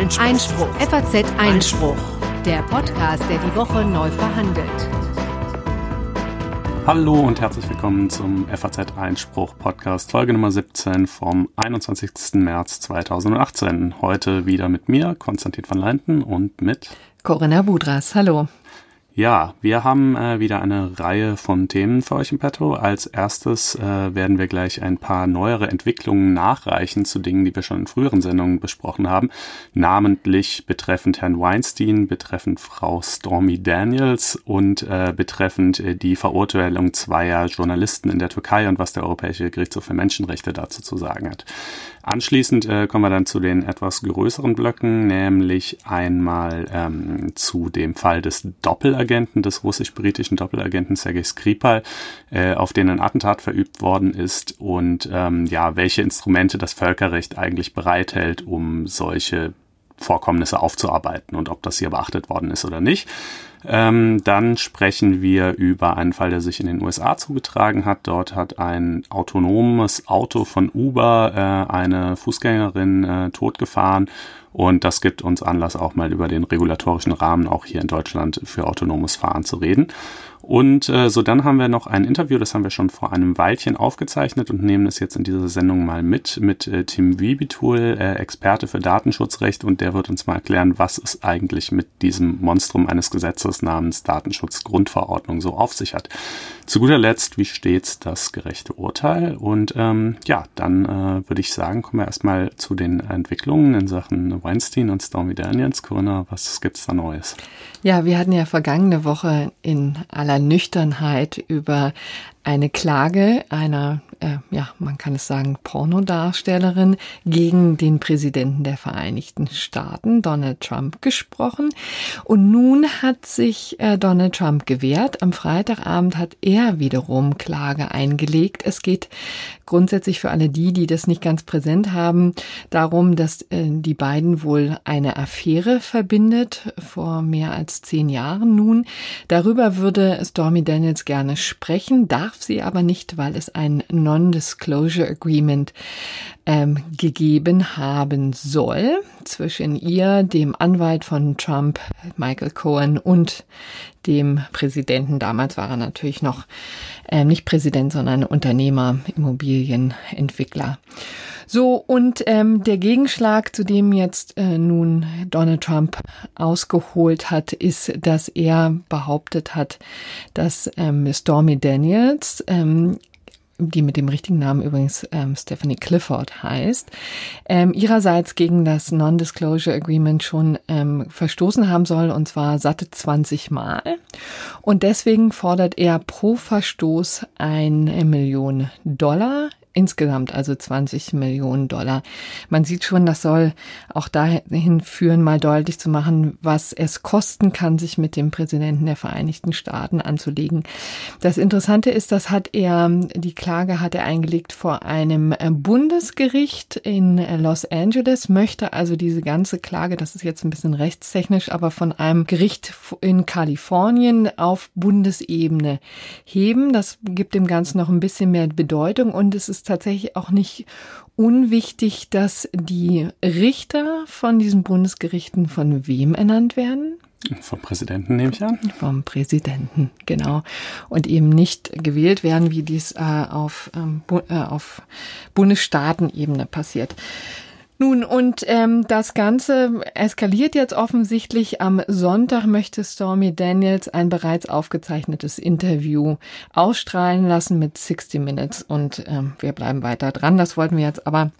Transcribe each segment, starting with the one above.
Einspruch. Einspruch. FAZ Einspruch. Der Podcast, der die Woche neu verhandelt. Hallo und herzlich willkommen zum FAZ Einspruch Podcast, Folge Nummer 17 vom 21. März 2018. Heute wieder mit mir, Konstantin van Leinten und mit Corinna Budras. Hallo. Ja, wir haben äh, wieder eine Reihe von Themen für euch im Petto. Als erstes äh, werden wir gleich ein paar neuere Entwicklungen nachreichen zu Dingen, die wir schon in früheren Sendungen besprochen haben. Namentlich betreffend Herrn Weinstein, betreffend Frau Stormy Daniels und äh, betreffend äh, die Verurteilung zweier Journalisten in der Türkei und was der Europäische Gerichtshof für Menschenrechte dazu zu sagen hat. Anschließend äh, kommen wir dann zu den etwas größeren Blöcken, nämlich einmal ähm, zu dem Fall des Doppelagenten, des russisch-britischen Doppelagenten Sergei Skripal, äh, auf den ein Attentat verübt worden ist und ähm, ja, welche Instrumente das Völkerrecht eigentlich bereithält, um solche Vorkommnisse aufzuarbeiten und ob das hier beachtet worden ist oder nicht. Ähm, dann sprechen wir über einen Fall, der sich in den USA zugetragen hat. Dort hat ein autonomes Auto von Uber äh, eine Fußgängerin äh, totgefahren. Und das gibt uns Anlass, auch mal über den regulatorischen Rahmen auch hier in Deutschland für autonomes Fahren zu reden. Und äh, so dann haben wir noch ein Interview, das haben wir schon vor einem Weilchen aufgezeichnet und nehmen es jetzt in dieser Sendung mal mit, mit äh, Tim Wiebitul, äh, Experte für Datenschutzrecht und der wird uns mal erklären, was es eigentlich mit diesem Monstrum eines Gesetzes namens Datenschutzgrundverordnung so auf sich hat. Zu guter Letzt, wie stets das gerechte Urteil und ähm, ja, dann äh, würde ich sagen, kommen wir erstmal zu den Entwicklungen in Sachen Weinstein und Stormy Daniels. Corinna, was gibt's da Neues? Ja, wir hatten ja vergangene Woche in aller Nüchternheit über eine Klage einer, äh, ja, man kann es sagen, Pornodarstellerin gegen den Präsidenten der Vereinigten Staaten, Donald Trump, gesprochen. Und nun hat sich äh, Donald Trump gewehrt. Am Freitagabend hat er wiederum Klage eingelegt. Es geht grundsätzlich für alle die, die das nicht ganz präsent haben, darum, dass äh, die beiden wohl eine Affäre verbindet, vor mehr als zehn Jahren nun. Darüber würde Stormy Daniels gerne sprechen, darf sie aber nicht, weil es ein Non-Disclosure Agreement ähm, gegeben haben soll zwischen ihr, dem Anwalt von Trump, Michael Cohen, und dem Präsidenten. Damals war er natürlich noch äh, nicht Präsident, sondern Unternehmer, Immobilienentwickler. So, und ähm, der Gegenschlag, zu dem jetzt äh, nun Donald Trump ausgeholt hat, ist, dass er behauptet hat, dass ähm, Stormy Daniels ähm, die mit dem richtigen Namen übrigens ähm, Stephanie Clifford heißt, ähm, ihrerseits gegen das Non-Disclosure Agreement schon ähm, verstoßen haben soll, und zwar satte 20 Mal. Und deswegen fordert er pro Verstoß eine Million Dollar insgesamt also 20 Millionen Dollar. Man sieht schon, das soll auch dahin führen, mal deutlich zu machen, was es kosten kann, sich mit dem Präsidenten der Vereinigten Staaten anzulegen. Das Interessante ist, das hat er, die Klage hat er eingelegt vor einem Bundesgericht in Los Angeles, möchte also diese ganze Klage, das ist jetzt ein bisschen rechtstechnisch, aber von einem Gericht in Kalifornien auf Bundesebene heben. Das gibt dem Ganzen noch ein bisschen mehr Bedeutung und es ist ist tatsächlich auch nicht unwichtig, dass die Richter von diesen Bundesgerichten von wem ernannt werden? Vom Präsidenten nehme ich an. Vom Präsidenten, genau. Und eben nicht gewählt werden, wie dies äh, auf, ähm, bu äh, auf Bundesstaatenebene passiert. Nun, und ähm, das Ganze eskaliert jetzt offensichtlich. Am Sonntag möchte Stormy Daniels ein bereits aufgezeichnetes Interview ausstrahlen lassen mit 60 Minutes und ähm, wir bleiben weiter dran. Das wollten wir jetzt aber.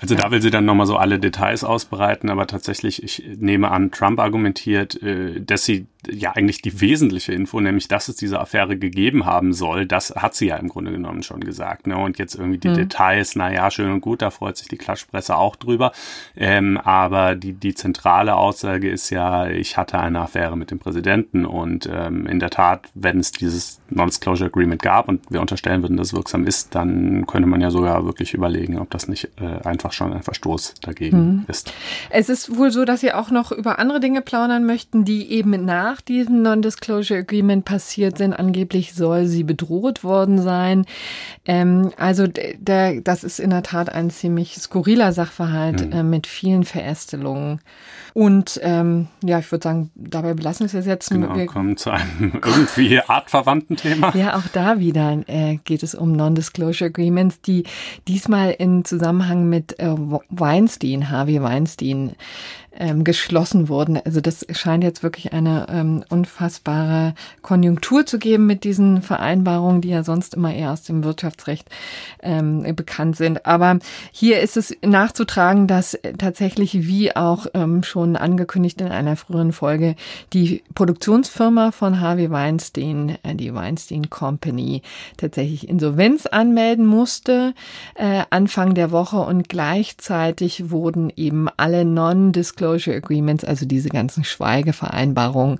Also da will sie dann nochmal so alle Details ausbreiten, aber tatsächlich, ich nehme an, Trump argumentiert, äh, dass sie ja eigentlich die wesentliche Info, nämlich dass es diese Affäre gegeben haben soll, das hat sie ja im Grunde genommen schon gesagt. Ne? Und jetzt irgendwie die mhm. Details, na ja, schön und gut, da freut sich die Klatschpresse auch drüber. Ähm, aber die, die zentrale Aussage ist ja, ich hatte eine Affäre mit dem Präsidenten und ähm, in der Tat, wenn es dieses Non-Disclosure Agreement gab und wir unterstellen würden, dass es wirksam ist, dann könnte man ja sogar wirklich überlegen, ob das nicht äh, einfach schon ein Verstoß dagegen mhm. ist. Es ist wohl so, dass Sie auch noch über andere Dinge plaudern möchten, die eben nach diesem Non-Disclosure Agreement passiert sind. Angeblich soll sie bedroht worden sein. Ähm, also der, das ist in der Tat ein ziemlich skurriler Sachverhalt mhm. äh, mit vielen Verästelungen. Und ähm, ja, ich würde sagen, dabei belassen wir es jetzt. Genau, wir kommen zu einem irgendwie artverwandten Thema. Ja, auch da wieder äh, geht es um Non-Disclosure Agreements, die diesmal in Zusammenhang mit äh, Weinstein, Harvey Weinstein, ähm, geschlossen wurden. Also das scheint jetzt wirklich eine ähm, unfassbare Konjunktur zu geben mit diesen Vereinbarungen, die ja sonst immer eher aus dem Wirtschaftsrecht ähm, bekannt sind. Aber hier ist es nachzutragen, dass tatsächlich, wie auch ähm, schon angekündigt in einer früheren Folge, die Produktionsfirma von Harvey Weinstein, äh, die Weinstein Company, tatsächlich Insolvenz anmelden musste äh, Anfang der Woche und gleichzeitig wurden eben alle Non-Disclosure Non-Disclosure Agreements, also diese ganzen Schweigevereinbarungen,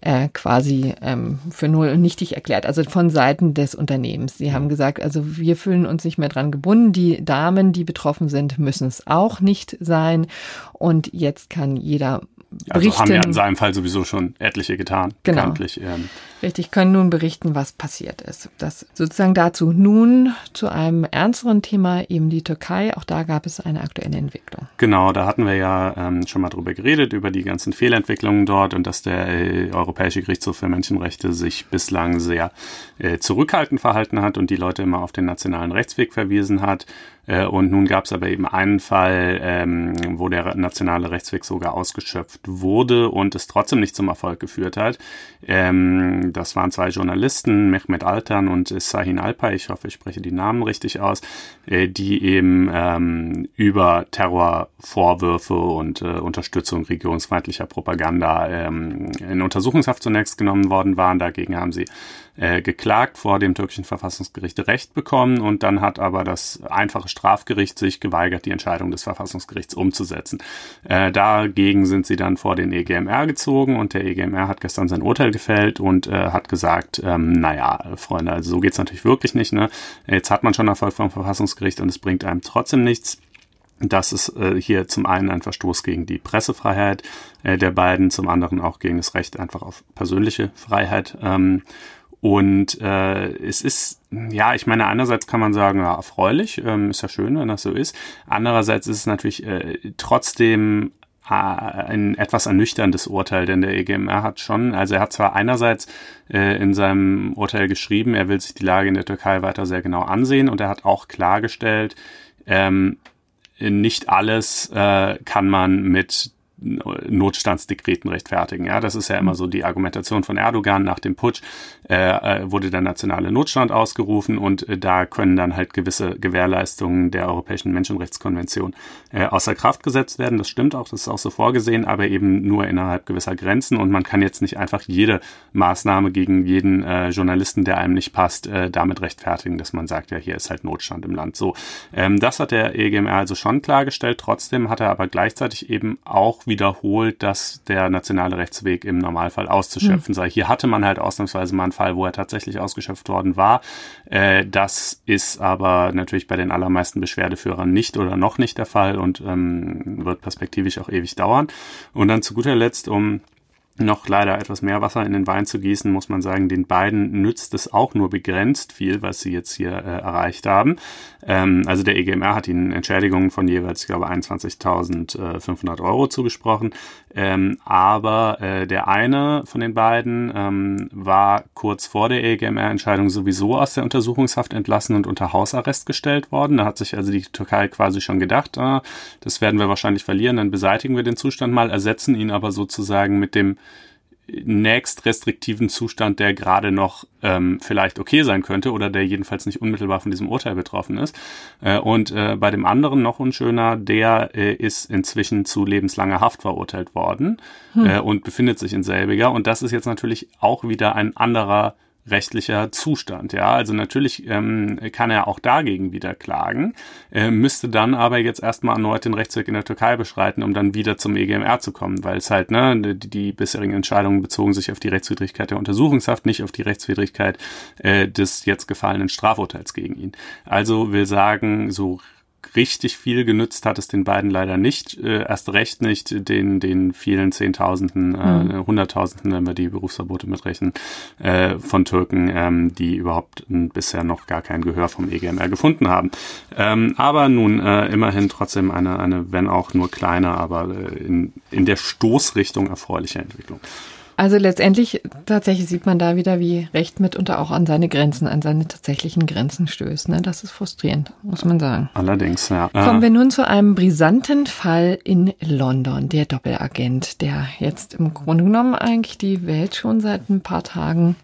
äh, quasi ähm, für null und nichtig erklärt, also von Seiten des Unternehmens. Sie haben gesagt, also wir fühlen uns nicht mehr dran gebunden. Die Damen, die betroffen sind, müssen es auch nicht sein. Und jetzt kann jeder berichten. Also haben ja in seinem Fall sowieso schon etliche getan. Genau. Bekanntlich. Ähm. Richtig, können nun berichten, was passiert ist. Das sozusagen dazu. Nun zu einem ernsteren Thema, eben die Türkei. Auch da gab es eine aktuelle Entwicklung. Genau, da hatten wir ja ähm, schon mal drüber geredet, über die ganzen Fehlentwicklungen dort und dass der äh, Europäische Gerichtshof für Menschenrechte sich bislang sehr äh, zurückhaltend verhalten hat und die Leute immer auf den nationalen Rechtsweg verwiesen hat. Äh, und nun gab es aber eben einen Fall, ähm, wo der nationale Rechtsweg sogar ausgeschöpft wurde und es trotzdem nicht zum Erfolg geführt hat. Ähm, das waren zwei Journalisten, Mehmet Altan und Sahin Alpay, ich hoffe, ich spreche die Namen richtig aus, äh, die eben ähm, über Terrorvorwürfe und äh, Unterstützung regierungsfeindlicher Propaganda ähm, in Untersuchungshaft zunächst genommen worden waren. Dagegen haben sie äh, geklagt, vor dem türkischen Verfassungsgericht Recht bekommen und dann hat aber das einfache Strafgericht sich geweigert, die Entscheidung des Verfassungsgerichts umzusetzen. Äh, dagegen sind sie dann vor den EGMR gezogen und der EGMR hat gestern sein Urteil gefällt und äh, hat gesagt, ähm, naja, Freunde, also so geht's natürlich wirklich nicht. Ne? Jetzt hat man schon Erfolg vom Verfassungsgericht und es bringt einem trotzdem nichts. Das ist äh, hier zum einen ein Verstoß gegen die Pressefreiheit äh, der beiden, zum anderen auch gegen das Recht einfach auf persönliche Freiheit. Ähm, und äh, es ist, ja, ich meine, einerseits kann man sagen, ja, erfreulich, ähm, ist ja schön, wenn das so ist. Andererseits ist es natürlich äh, trotzdem äh, ein etwas ernüchterndes Urteil, denn der EGMR hat schon, also er hat zwar einerseits äh, in seinem Urteil geschrieben, er will sich die Lage in der Türkei weiter sehr genau ansehen und er hat auch klargestellt, ähm, nicht alles äh, kann man mit Notstandsdekreten rechtfertigen. Ja, das ist ja immer so die Argumentation von Erdogan nach dem Putsch äh, äh, wurde der nationale Notstand ausgerufen und äh, da können dann halt gewisse Gewährleistungen der Europäischen Menschenrechtskonvention äh, außer Kraft gesetzt werden. Das stimmt auch, das ist auch so vorgesehen, aber eben nur innerhalb gewisser Grenzen und man kann jetzt nicht einfach jede Maßnahme gegen jeden äh, Journalisten, der einem nicht passt, äh, damit rechtfertigen, dass man sagt, ja, hier ist halt Notstand im Land. So, ähm, das hat der EGMR also schon klargestellt. Trotzdem hat er aber gleichzeitig eben auch wiederholt, dass der nationale Rechtsweg im Normalfall auszuschöpfen mhm. sei. Hier hatte man halt ausnahmsweise mal einen Fall, wo er tatsächlich ausgeschöpft worden war. Äh, das ist aber natürlich bei den allermeisten Beschwerdeführern nicht oder noch nicht der Fall und ähm, wird perspektivisch auch ewig dauern. Und dann zu guter Letzt, um noch leider etwas mehr Wasser in den Wein zu gießen, muss man sagen, den beiden nützt es auch nur begrenzt viel, was sie jetzt hier äh, erreicht haben. Ähm, also der EGMR hat ihnen Entschädigungen von jeweils, ich glaube, 21.500 Euro zugesprochen. Ähm, aber äh, der eine von den beiden ähm, war kurz vor der EGMR-Entscheidung sowieso aus der Untersuchungshaft entlassen und unter Hausarrest gestellt worden. Da hat sich also die Türkei quasi schon gedacht, ah, das werden wir wahrscheinlich verlieren, dann beseitigen wir den Zustand mal, ersetzen ihn aber sozusagen mit dem nächst restriktiven Zustand, der gerade noch ähm, vielleicht okay sein könnte oder der jedenfalls nicht unmittelbar von diesem Urteil betroffen ist. Äh, und äh, bei dem anderen noch unschöner, der äh, ist inzwischen zu lebenslanger Haft verurteilt worden hm. äh, und befindet sich in selbiger. Und das ist jetzt natürlich auch wieder ein anderer rechtlicher Zustand. Ja, also natürlich ähm, kann er auch dagegen wieder klagen, äh, müsste dann aber jetzt erstmal erneut den Rechtsweg in der Türkei beschreiten, um dann wieder zum EGMR zu kommen, weil es halt, ne, die, die bisherigen Entscheidungen bezogen sich auf die Rechtswidrigkeit der Untersuchungshaft, nicht auf die Rechtswidrigkeit äh, des jetzt gefallenen Strafurteils gegen ihn. Also will sagen, so richtig viel genützt hat es den beiden leider nicht, äh, erst recht nicht den, den vielen Zehntausenden, äh, mhm. Hunderttausenden, wenn wir die Berufsverbote mitrechnen, äh, von Türken, ähm, die überhaupt bisher noch gar kein Gehör vom EGMR gefunden haben. Ähm, aber nun äh, immerhin trotzdem eine, eine, wenn auch nur kleine, aber äh, in, in der Stoßrichtung erfreuliche Entwicklung. Also letztendlich tatsächlich sieht man da wieder, wie Recht mitunter auch an seine Grenzen, an seine tatsächlichen Grenzen stößt. Ne? Das ist frustrierend, muss man sagen. Allerdings, ja. Kommen wir nun zu einem brisanten Fall in London, der Doppelagent, der jetzt im Grunde genommen eigentlich die Welt schon seit ein paar Tagen.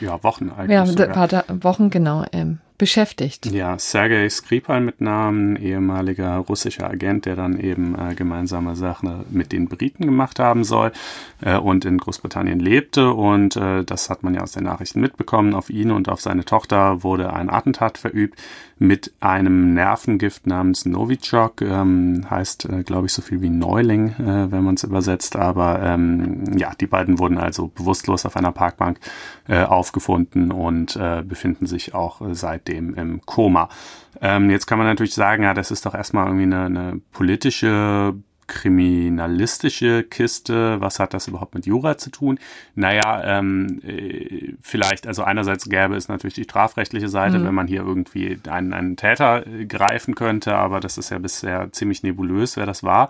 Ja, Wochen eigentlich. Ja, ein paar Wochen, genau, ähm, beschäftigt. Ja, Sergei Skripal mit Namen, ehemaliger russischer Agent, der dann eben äh, gemeinsame Sachen mit den Briten gemacht haben soll äh, und in Großbritannien lebte. Und äh, das hat man ja aus den Nachrichten mitbekommen. Auf ihn und auf seine Tochter wurde ein Attentat verübt mit einem Nervengift namens Novichok. Ähm, heißt, äh, glaube ich, so viel wie Neuling, äh, wenn man es übersetzt. Aber ähm, ja, die beiden wurden also bewusstlos auf einer Parkbank äh, aufgefunden und äh, befinden sich auch äh, seit seitdem im Koma. Ähm, jetzt kann man natürlich sagen, ja, das ist doch erstmal irgendwie eine, eine politische kriminalistische Kiste, was hat das überhaupt mit Jura zu tun? Naja, ähm, äh, vielleicht, also einerseits gäbe es natürlich die strafrechtliche Seite, mhm. wenn man hier irgendwie einen, einen Täter äh, greifen könnte, aber das ist ja bisher ziemlich nebulös, wer das war.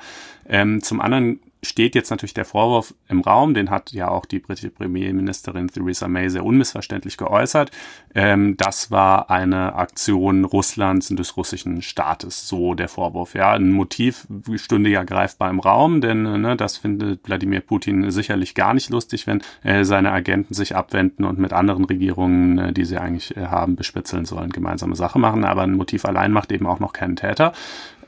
Ähm, zum anderen steht jetzt natürlich der Vorwurf im Raum, den hat ja auch die britische Premierministerin Theresa May sehr unmissverständlich geäußert. Ähm, das war eine Aktion Russlands und des russischen Staates, so der Vorwurf. Ja, ein Motiv stünde ja greifbar im Raum, denn ne, das findet Wladimir Putin sicherlich gar nicht lustig, wenn äh, seine Agenten sich abwenden und mit anderen Regierungen, äh, die sie eigentlich äh, haben, bespitzeln sollen, gemeinsame Sache machen. Aber ein Motiv allein macht eben auch noch keinen Täter.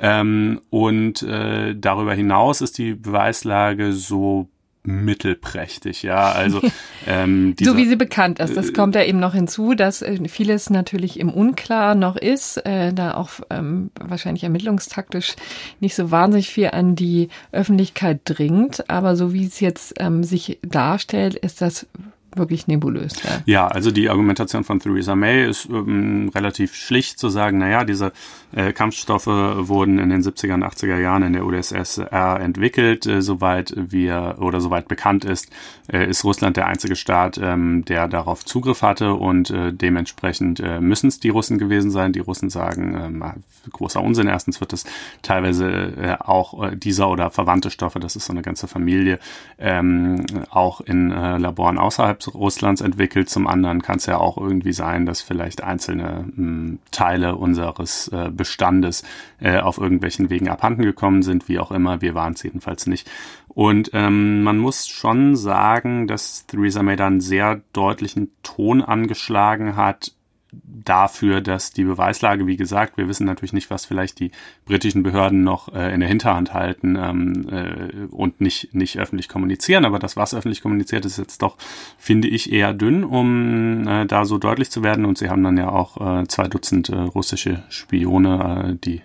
Ähm, und äh, darüber hinaus ist die Beweislage so mittelprächtig, ja, also ähm, dieser, so wie sie bekannt ist. Das kommt ja eben noch hinzu, dass äh, vieles natürlich im Unklar noch ist, äh, da auch ähm, wahrscheinlich ermittlungstaktisch nicht so wahnsinnig viel an die Öffentlichkeit dringt, aber so wie es jetzt ähm, sich darstellt, ist das wirklich nebulös. Ja. ja, also die Argumentation von Theresa May ist ähm, relativ schlicht zu sagen, naja, diese äh, Kampfstoffe wurden in den 70er und 80er Jahren in der UdSSR entwickelt. Äh, soweit wir oder soweit bekannt ist, äh, ist Russland der einzige Staat, ähm, der darauf Zugriff hatte und äh, dementsprechend äh, müssen es die Russen gewesen sein. Die Russen sagen, äh, großer Unsinn. Erstens wird es teilweise äh, auch dieser oder verwandte Stoffe, das ist so eine ganze Familie, ähm, auch in Laboren außerhalb Russlands entwickelt. Zum anderen kann es ja auch irgendwie sein, dass vielleicht einzelne mh, hm, Teile unseres äh, Bestandes äh, auf irgendwelchen Wegen abhanden gekommen sind, wie auch immer. Wir waren es jedenfalls nicht. Und ähm, man muss schon sagen, dass Theresa May da einen sehr deutlichen Ton angeschlagen hat dafür, dass die Beweislage, wie gesagt, wir wissen natürlich nicht, was vielleicht die britischen Behörden noch äh, in der Hinterhand halten ähm, äh, und nicht, nicht öffentlich kommunizieren, aber das, was öffentlich kommuniziert, ist jetzt doch, finde ich, eher dünn, um äh, da so deutlich zu werden. Und sie haben dann ja auch äh, zwei Dutzend äh, russische Spione, äh, die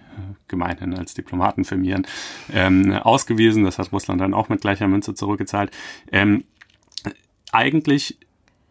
gemeinhin als Diplomaten firmieren, ähm, ausgewiesen. Das hat Russland dann auch mit gleicher Münze zurückgezahlt. Ähm, eigentlich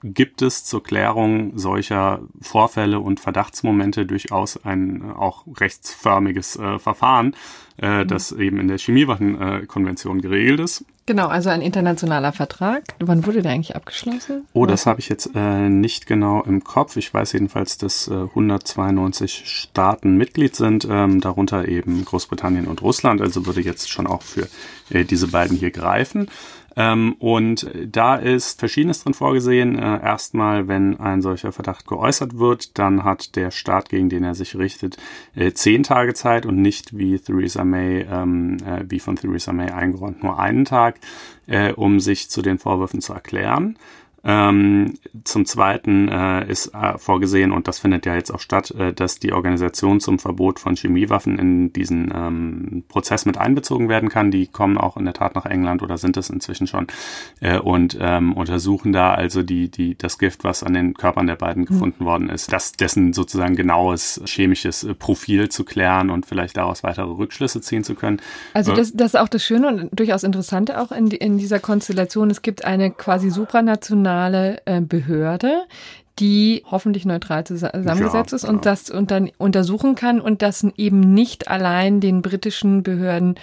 gibt es zur Klärung solcher Vorfälle und Verdachtsmomente durchaus ein äh, auch rechtsförmiges äh, Verfahren, äh, mhm. das eben in der Chemiewaffenkonvention äh, geregelt ist. Genau, also ein internationaler Vertrag. Wann wurde der eigentlich abgeschlossen? Oh, das habe ich jetzt äh, nicht genau im Kopf. Ich weiß jedenfalls, dass äh, 192 Staaten Mitglied sind, ähm, darunter eben Großbritannien und Russland. Also würde jetzt schon auch für äh, diese beiden hier greifen. Ähm, und da ist Verschiedenes drin vorgesehen. Äh, erstmal, wenn ein solcher Verdacht geäußert wird, dann hat der Staat, gegen den er sich richtet, äh, zehn Tage Zeit und nicht wie Theresa May, ähm, äh, wie von Theresa May eingeräumt, nur einen Tag, äh, um sich zu den Vorwürfen zu erklären. Ähm, zum Zweiten äh, ist äh, vorgesehen, und das findet ja jetzt auch statt, äh, dass die Organisation zum Verbot von Chemiewaffen in diesen ähm, Prozess mit einbezogen werden kann. Die kommen auch in der Tat nach England oder sind es inzwischen schon äh, und ähm, untersuchen da also die, die, das Gift, was an den Körpern der beiden mhm. gefunden mhm. worden ist, das, dessen sozusagen genaues chemisches äh, Profil zu klären und vielleicht daraus weitere Rückschlüsse ziehen zu können. Also äh, das, das ist auch das Schöne und durchaus Interessante auch in, in dieser Konstellation. Es gibt eine quasi supranationale nationale äh, Behörde, die hoffentlich neutral zusammengesetzt ja, ist und das und dann untersuchen kann und das eben nicht allein den britischen Behörden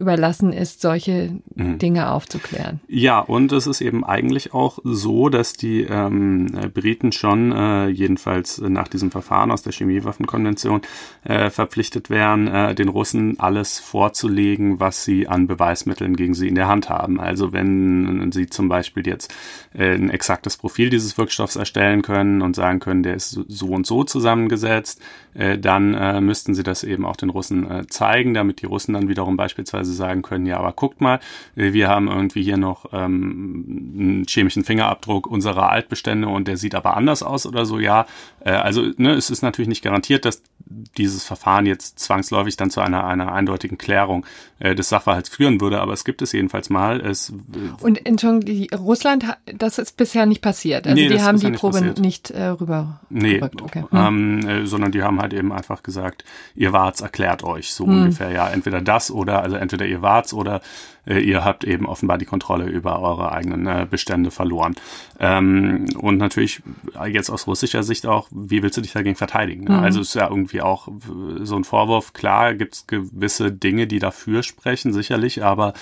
überlassen ist, solche mhm. Dinge aufzuklären. Ja, und es ist eben eigentlich auch so, dass die ähm, Briten schon, äh, jedenfalls nach diesem Verfahren aus der Chemiewaffenkonvention, äh, verpflichtet wären, äh, den Russen alles vorzulegen, was sie an Beweismitteln gegen sie in der Hand haben. Also wenn sie zum Beispiel jetzt äh, ein exaktes Profil dieses Wirkstoffs erstellen können und sagen können, der ist so und so zusammengesetzt, äh, dann äh, müssten sie das eben auch den Russen zeigen, damit die Russen dann wiederum beispielsweise sagen können, ja, aber guckt mal, wir haben irgendwie hier noch ähm, einen chemischen Fingerabdruck unserer Altbestände und der sieht aber anders aus oder so, ja. Äh, also ne, es ist natürlich nicht garantiert, dass dieses Verfahren jetzt zwangsläufig dann zu einer, einer eindeutigen Klärung äh, des Sachverhalts führen würde, aber es gibt es jedenfalls mal. Es, und Entschuldigung, die Russland, das ist bisher nicht passiert. Also nee, die haben die Probe nicht, nicht äh, rüber. Nee, okay. ähm, äh, sondern die haben halt eben einfach gesagt, ihr wart's, erklärt euch so hm. ungefähr. Ja, entweder das oder, also entweder ihr wart's oder äh, ihr habt eben offenbar die Kontrolle über eure eigenen äh, Bestände verloren. Ähm, und natürlich jetzt aus russischer Sicht auch, wie willst du dich dagegen verteidigen? Ne? Mhm. Also ist ja irgendwie auch so ein Vorwurf. Klar gibt's gewisse Dinge, die dafür sprechen, sicherlich, aber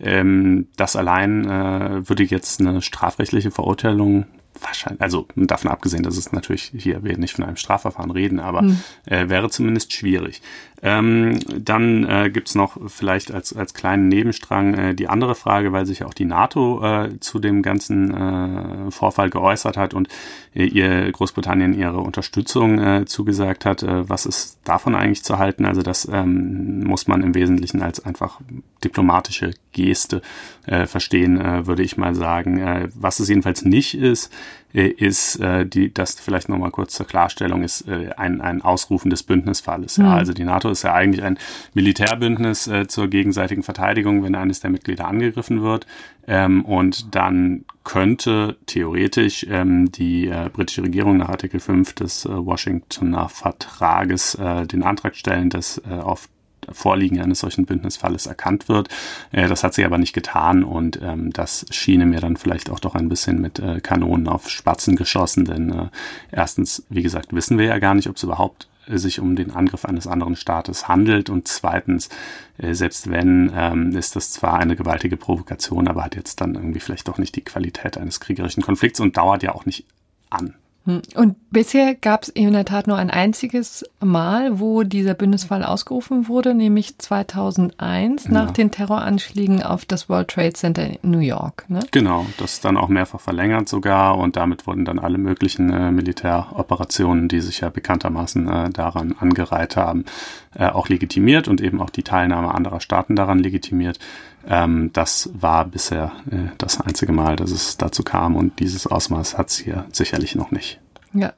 ähm, das allein äh, würde jetzt eine strafrechtliche Verurteilung wahrscheinlich, also davon abgesehen, dass es natürlich hier wir nicht von einem Strafverfahren reden, aber mhm. äh, wäre zumindest schwierig. Ähm, dann äh, gibt noch vielleicht als, als kleinen Nebenstrang äh, die andere Frage, weil sich auch die NATO äh, zu dem ganzen äh, Vorfall geäußert hat und äh, ihr Großbritannien ihre Unterstützung äh, zugesagt hat. Was ist davon eigentlich zu halten? Also das ähm, muss man im Wesentlichen als einfach diplomatische Geste verstehen, würde ich mal sagen. Was es jedenfalls nicht ist, ist äh, die, das vielleicht nochmal kurz zur Klarstellung, ist äh, ein, ein Ausrufen des Bündnisfalles. Mhm. Ja, also die NATO ist ja eigentlich ein Militärbündnis äh, zur gegenseitigen Verteidigung, wenn eines der Mitglieder angegriffen wird. Ähm, und dann könnte theoretisch ähm, die äh, britische Regierung nach Artikel 5 des äh, Washingtoner Vertrages äh, den Antrag stellen, dass äh, auf Vorliegen eines solchen Bündnisfalles erkannt wird. Äh, das hat sie aber nicht getan und ähm, das schiene mir dann vielleicht auch doch ein bisschen mit äh, Kanonen auf Spatzen geschossen, denn äh, erstens, wie gesagt, wissen wir ja gar nicht, ob es überhaupt sich um den Angriff eines anderen Staates handelt und zweitens, äh, selbst wenn, ähm, ist das zwar eine gewaltige Provokation, aber hat jetzt dann irgendwie vielleicht doch nicht die Qualität eines kriegerischen Konflikts und dauert ja auch nicht an. Hm. Und bisher gab es in der Tat nur ein einziges Mal, wo dieser Bündnisfall ausgerufen wurde, nämlich 2001 ja. nach den Terroranschlägen auf das World Trade Center in New York. Ne? Genau, das ist dann auch mehrfach verlängert sogar und damit wurden dann alle möglichen äh, Militäroperationen, die sich ja bekanntermaßen äh, daran angereiht haben, äh, auch legitimiert und eben auch die Teilnahme anderer Staaten daran legitimiert. Ähm, das war bisher äh, das einzige Mal, dass es dazu kam und dieses Ausmaß hat es hier sicherlich noch nicht. Ja.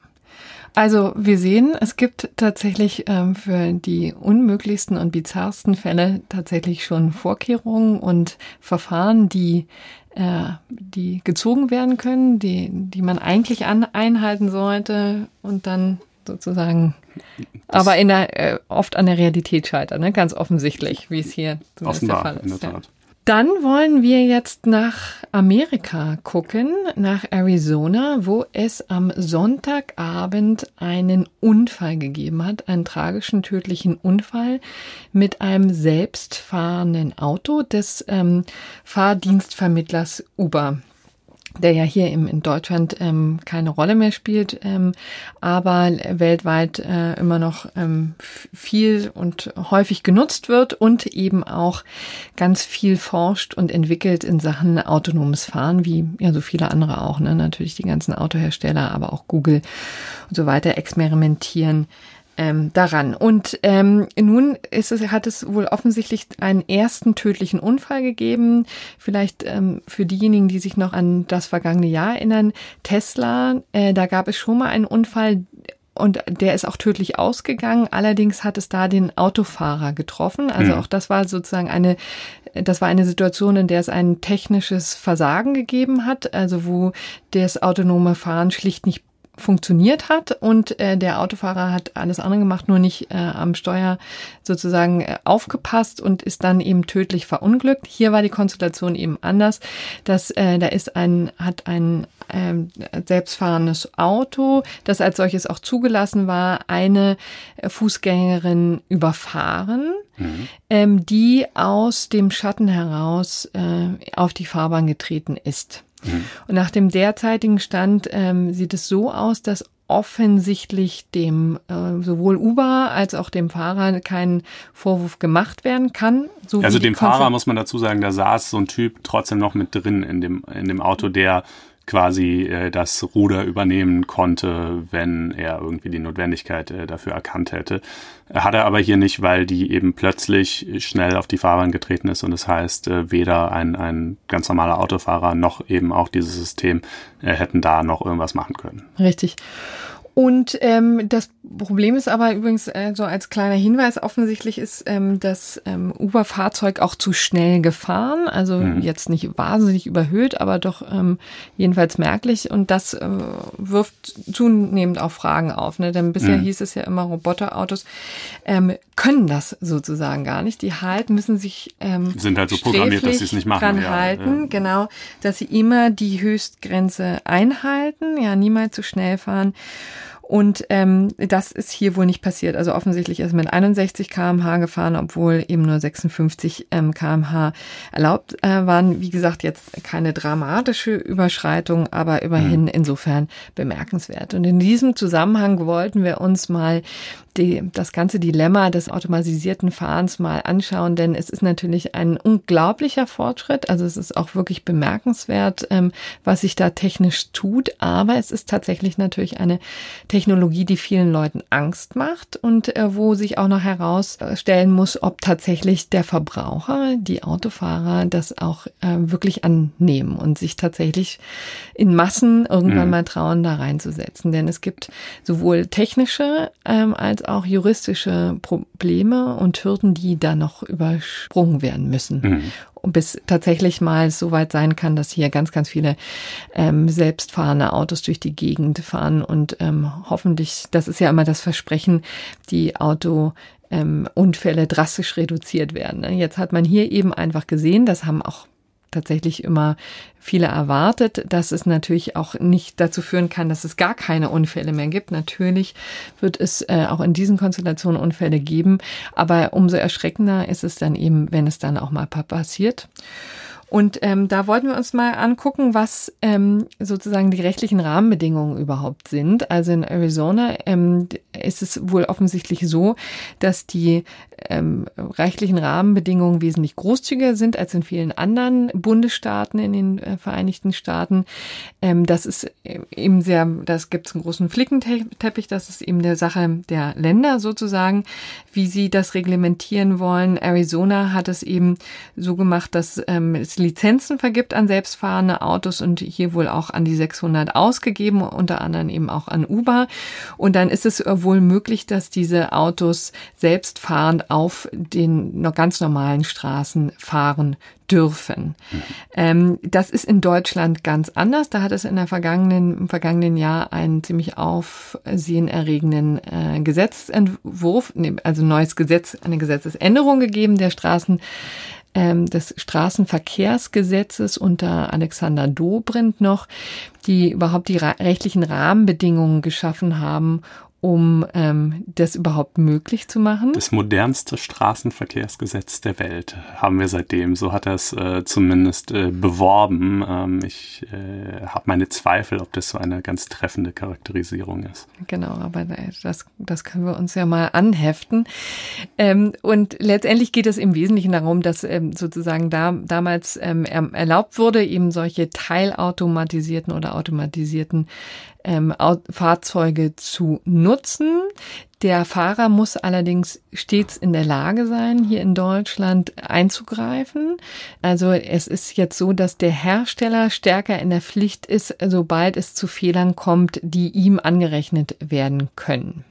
Also wir sehen, es gibt tatsächlich ähm, für die unmöglichsten und bizarrsten Fälle tatsächlich schon Vorkehrungen und Verfahren, die äh, die gezogen werden können, die, die man eigentlich an, einhalten sollte und dann sozusagen das aber in der, äh, oft an der Realität scheitern, ne? ganz offensichtlich, wie es hier offenbar, der Fall ist. In der Tat. Ja. Dann wollen wir jetzt nach Amerika gucken, nach Arizona, wo es am Sonntagabend einen Unfall gegeben hat, einen tragischen tödlichen Unfall mit einem selbstfahrenden Auto des ähm, Fahrdienstvermittlers Uber der ja hier im, in Deutschland ähm, keine Rolle mehr spielt, ähm, aber weltweit äh, immer noch ähm, viel und häufig genutzt wird und eben auch ganz viel forscht und entwickelt in Sachen autonomes Fahren, wie ja so viele andere auch, ne? natürlich die ganzen Autohersteller, aber auch Google und so weiter experimentieren ähm, daran. Und ähm, nun ist es, hat es wohl offensichtlich einen ersten tödlichen Unfall gegeben. Vielleicht ähm, für diejenigen, die sich noch an das vergangene Jahr erinnern, Tesla, äh, da gab es schon mal einen Unfall, und der ist auch tödlich ausgegangen. Allerdings hat es da den Autofahrer getroffen. Also mhm. auch das war sozusagen eine, das war eine Situation, in der es ein technisches Versagen gegeben hat, also wo das autonome Fahren schlicht nicht funktioniert hat und äh, der Autofahrer hat alles andere gemacht, nur nicht äh, am Steuer sozusagen äh, aufgepasst und ist dann eben tödlich verunglückt. Hier war die Konstellation eben anders, dass äh, da ist ein hat ein äh, selbstfahrendes Auto, das als solches auch zugelassen war, eine Fußgängerin überfahren, mhm. ähm, die aus dem Schatten heraus äh, auf die Fahrbahn getreten ist. Und nach dem derzeitigen Stand ähm, sieht es so aus, dass offensichtlich dem äh, sowohl Uber als auch dem Fahrer kein Vorwurf gemacht werden kann. So also dem Fahrer muss man dazu sagen, da saß so ein Typ trotzdem noch mit drin in dem in dem Auto, der quasi äh, das Ruder übernehmen konnte, wenn er irgendwie die Notwendigkeit äh, dafür erkannt hätte. Hat er aber hier nicht, weil die eben plötzlich schnell auf die Fahrbahn getreten ist und das heißt, äh, weder ein, ein ganz normaler Autofahrer noch eben auch dieses System äh, hätten da noch irgendwas machen können. Richtig. Und ähm, das Problem ist aber übrigens äh, so als kleiner Hinweis offensichtlich ist ähm, das ähm, Uber-Fahrzeug auch zu schnell gefahren, also mhm. jetzt nicht wahnsinnig überhöht, aber doch ähm, jedenfalls merklich und das äh, wirft zunehmend auch Fragen auf, ne? denn bisher mhm. hieß es ja immer Roboterautos ähm, können das sozusagen gar nicht. Die halten müssen sich ähm, sind halt so programmiert, dass sie es nicht machen. Dran ja, halten, ja. genau, dass sie immer die Höchstgrenze einhalten, ja niemals zu schnell fahren. Und ähm, das ist hier wohl nicht passiert. Also offensichtlich ist mit 61 kmh gefahren, obwohl eben nur 56 ähm, kmh erlaubt äh, waren. Wie gesagt, jetzt keine dramatische Überschreitung, aber immerhin mhm. insofern bemerkenswert. Und in diesem Zusammenhang wollten wir uns mal die, das ganze Dilemma des automatisierten Fahrens mal anschauen, denn es ist natürlich ein unglaublicher Fortschritt. Also es ist auch wirklich bemerkenswert, ähm, was sich da technisch tut, aber es ist tatsächlich natürlich eine Technologie, die vielen Leuten Angst macht und äh, wo sich auch noch herausstellen muss, ob tatsächlich der Verbraucher, die Autofahrer das auch äh, wirklich annehmen und sich tatsächlich in Massen irgendwann mhm. mal trauen, da reinzusetzen. Denn es gibt sowohl technische ähm, als auch juristische Probleme und Hürden, die da noch übersprungen werden müssen. Mhm. Und bis tatsächlich mal so weit sein kann, dass hier ganz, ganz viele ähm, selbstfahrende Autos durch die Gegend fahren und ähm, hoffentlich, das ist ja immer das Versprechen, die Auto ähm, Unfälle drastisch reduziert werden. Jetzt hat man hier eben einfach gesehen, das haben auch tatsächlich immer viele erwartet, dass es natürlich auch nicht dazu führen kann, dass es gar keine Unfälle mehr gibt. Natürlich wird es äh, auch in diesen Konstellationen Unfälle geben, aber umso erschreckender ist es dann eben, wenn es dann auch mal passiert. Und ähm, da wollten wir uns mal angucken, was ähm, sozusagen die rechtlichen Rahmenbedingungen überhaupt sind. Also in Arizona ähm, ist es wohl offensichtlich so, dass die ähm, rechtlichen Rahmenbedingungen wesentlich großzügiger sind als in vielen anderen Bundesstaaten in den äh, Vereinigten Staaten. Ähm, das ist eben sehr, das gibt es einen großen Flickenteppich, das ist eben der Sache der Länder sozusagen, wie sie das reglementieren wollen. Arizona hat es eben so gemacht, dass ähm, es Lizenzen vergibt an selbstfahrende Autos und hier wohl auch an die 600 ausgegeben, unter anderem eben auch an Uber. Und dann ist es wohl möglich, dass diese Autos selbstfahrend auf den noch ganz normalen Straßen fahren dürfen. Mhm. Das ist in Deutschland ganz anders. Da hat es in der vergangenen, im vergangenen Jahr einen ziemlich aufsehenerregenden äh, Gesetzentwurf, also neues Gesetz, eine Gesetzesänderung gegeben der Straßen ähm, des Straßenverkehrsgesetzes unter Alexander Dobrindt noch, die überhaupt die rechtlichen Rahmenbedingungen geschaffen haben, um ähm, das überhaupt möglich zu machen. Das modernste Straßenverkehrsgesetz der Welt haben wir seitdem. So hat er es äh, zumindest äh, beworben. Ähm, ich äh, habe meine Zweifel, ob das so eine ganz treffende Charakterisierung ist. Genau, aber das, das können wir uns ja mal anheften. Ähm, und letztendlich geht es im Wesentlichen darum, dass ähm, sozusagen da, damals ähm, erlaubt wurde, eben solche teilautomatisierten oder automatisierten ähm, Fahrzeuge zu nutzen. Der Fahrer muss allerdings stets in der Lage sein, hier in Deutschland einzugreifen. Also es ist jetzt so, dass der Hersteller stärker in der Pflicht ist, sobald es zu Fehlern kommt, die ihm angerechnet werden können.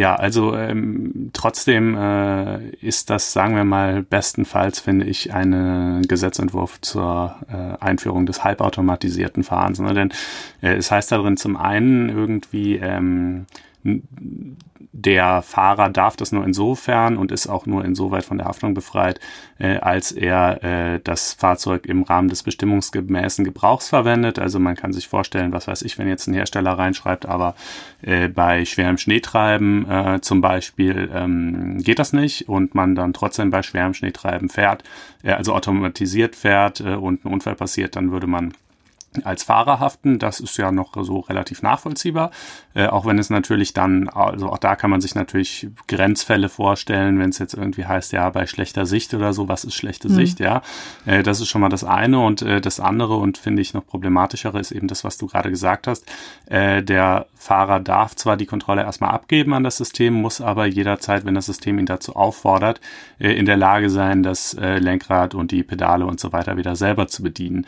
Ja, also ähm, trotzdem äh, ist das, sagen wir mal, bestenfalls finde ich ein Gesetzentwurf zur äh, Einführung des halbautomatisierten Fahrens. Ne? Denn äh, es heißt darin zum einen irgendwie ähm, der Fahrer darf das nur insofern und ist auch nur insoweit von der Haftung befreit, äh, als er äh, das Fahrzeug im Rahmen des bestimmungsgemäßen Gebrauchs verwendet. Also man kann sich vorstellen, was weiß ich, wenn jetzt ein Hersteller reinschreibt, aber äh, bei schwerem Schneetreiben äh, zum Beispiel ähm, geht das nicht und man dann trotzdem bei schwerem Schneetreiben fährt, äh, also automatisiert fährt äh, und ein Unfall passiert, dann würde man als Fahrer haften. Das ist ja noch so relativ nachvollziehbar, äh, auch wenn es natürlich dann, also auch da kann man sich natürlich Grenzfälle vorstellen, wenn es jetzt irgendwie heißt, ja, bei schlechter Sicht oder so, was ist schlechte mhm. Sicht, ja. Äh, das ist schon mal das eine und äh, das andere und finde ich noch problematischere ist eben das, was du gerade gesagt hast. Äh, der Fahrer darf zwar die Kontrolle erstmal abgeben an das System, muss aber jederzeit, wenn das System ihn dazu auffordert, äh, in der Lage sein, das Lenkrad und die Pedale und so weiter wieder selber zu bedienen.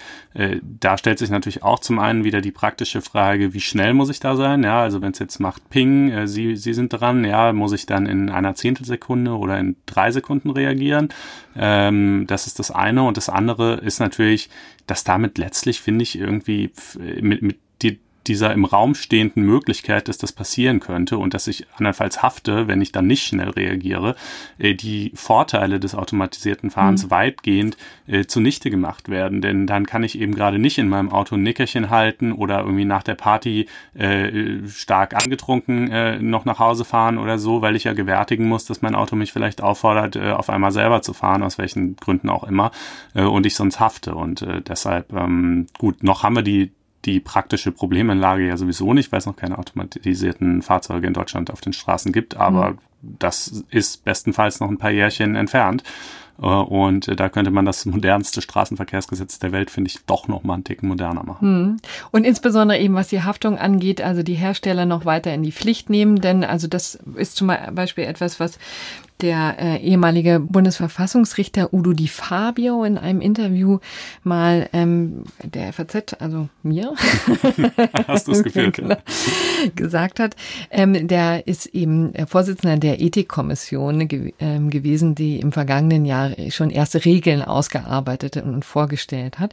Da stellt sich natürlich auch zum einen wieder die praktische Frage, wie schnell muss ich da sein? Ja, also wenn es jetzt macht Ping, äh, Sie, Sie sind dran, ja, muss ich dann in einer Zehntelsekunde oder in drei Sekunden reagieren? Ähm, das ist das eine. Und das andere ist natürlich, dass damit letztlich, finde ich, irgendwie mit, mit dieser im Raum stehenden Möglichkeit, dass das passieren könnte und dass ich andernfalls hafte, wenn ich dann nicht schnell reagiere, äh, die Vorteile des automatisierten Fahrens mhm. weitgehend äh, zunichte gemacht werden. Denn dann kann ich eben gerade nicht in meinem Auto ein Nickerchen halten oder irgendwie nach der Party äh, stark angetrunken äh, noch nach Hause fahren oder so, weil ich ja gewärtigen muss, dass mein Auto mich vielleicht auffordert, äh, auf einmal selber zu fahren, aus welchen Gründen auch immer, äh, und ich sonst hafte. Und deshalb, ähm, gut, noch haben wir die die praktische Problemanlage ja sowieso nicht, weil es noch keine automatisierten Fahrzeuge in Deutschland auf den Straßen gibt, aber mhm. das ist bestenfalls noch ein paar Jährchen entfernt. Äh, und da könnte man das modernste Straßenverkehrsgesetz der Welt, finde ich, doch noch mal einen Ticken moderner machen. Hm. Und insbesondere eben, was die Haftung angeht, also die Hersteller noch weiter in die Pflicht nehmen, denn also das ist zum Beispiel etwas, was der äh, ehemalige Bundesverfassungsrichter Udo Di Fabio in einem Interview mal ähm, der FAZ, also mir, Hast du's geführt, genau, gesagt hat. Ähm, der ist eben Vorsitzender der Ethikkommission ge ähm, gewesen, die im vergangenen Jahr schon erste Regeln ausgearbeitet und vorgestellt hat.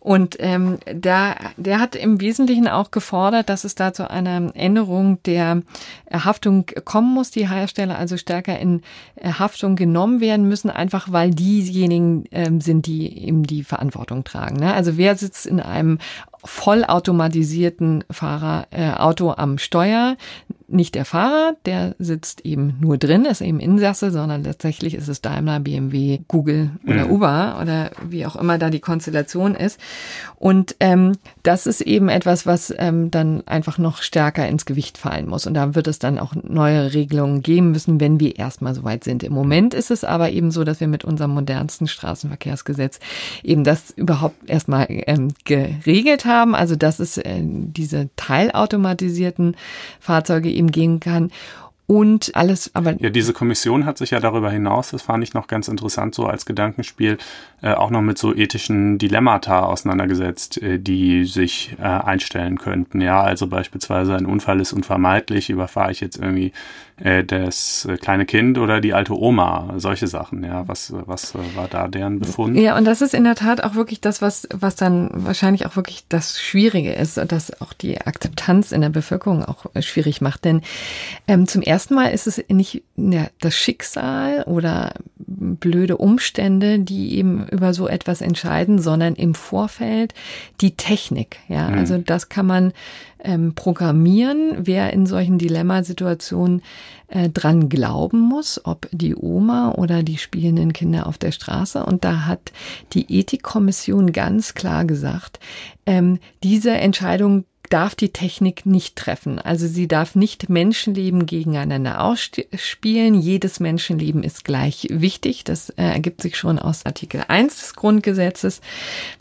Und ähm, da, der hat im Wesentlichen auch gefordert, dass es da zu einer Änderung der Haftung kommen muss, die Hersteller also stärker in Haftung genommen werden müssen, einfach weil diejenigen ähm, sind, die eben die Verantwortung tragen. Ne? Also wer sitzt in einem vollautomatisierten Fahrer, äh, am Steuer, nicht der Fahrer, der sitzt eben nur drin, ist eben Insasse, sondern tatsächlich ist es Daimler, BMW, Google oder mhm. Uber oder wie auch immer da die Konstellation ist. Und ähm, das ist eben etwas, was ähm, dann einfach noch stärker ins Gewicht fallen muss. Und da wird es dann auch neue Regelungen geben müssen, wenn wir erstmal soweit sind. Im Moment ist es aber eben so, dass wir mit unserem modernsten Straßenverkehrsgesetz eben das überhaupt erstmal ähm, geregelt haben. Also dass es äh, diese teilautomatisierten Fahrzeuge eben gehen kann. Und alles, aber. Ja, diese Kommission hat sich ja darüber hinaus, das fand ich noch ganz interessant, so als Gedankenspiel, äh, auch noch mit so ethischen Dilemmata auseinandergesetzt, äh, die sich äh, einstellen könnten. Ja, also beispielsweise ein Unfall ist unvermeidlich, überfahre ich jetzt irgendwie äh, das kleine Kind oder die alte Oma, solche Sachen. Ja, was, was äh, war da deren Befund? Ja, und das ist in der Tat auch wirklich das, was, was dann wahrscheinlich auch wirklich das Schwierige ist und das auch die Akzeptanz in der Bevölkerung auch schwierig macht. Denn ähm, zum ersten Mal ist es nicht ja, das Schicksal oder blöde Umstände, die eben über so etwas entscheiden, sondern im Vorfeld die Technik. Ja, mhm. also das kann man ähm, programmieren, wer in solchen Dilemmasituationen äh, dran glauben muss, ob die Oma oder die spielenden Kinder auf der Straße. Und da hat die Ethikkommission ganz klar gesagt, ähm, diese Entscheidung darf die Technik nicht treffen. Also sie darf nicht Menschenleben gegeneinander ausspielen. Jedes Menschenleben ist gleich wichtig. Das äh, ergibt sich schon aus Artikel 1 des Grundgesetzes.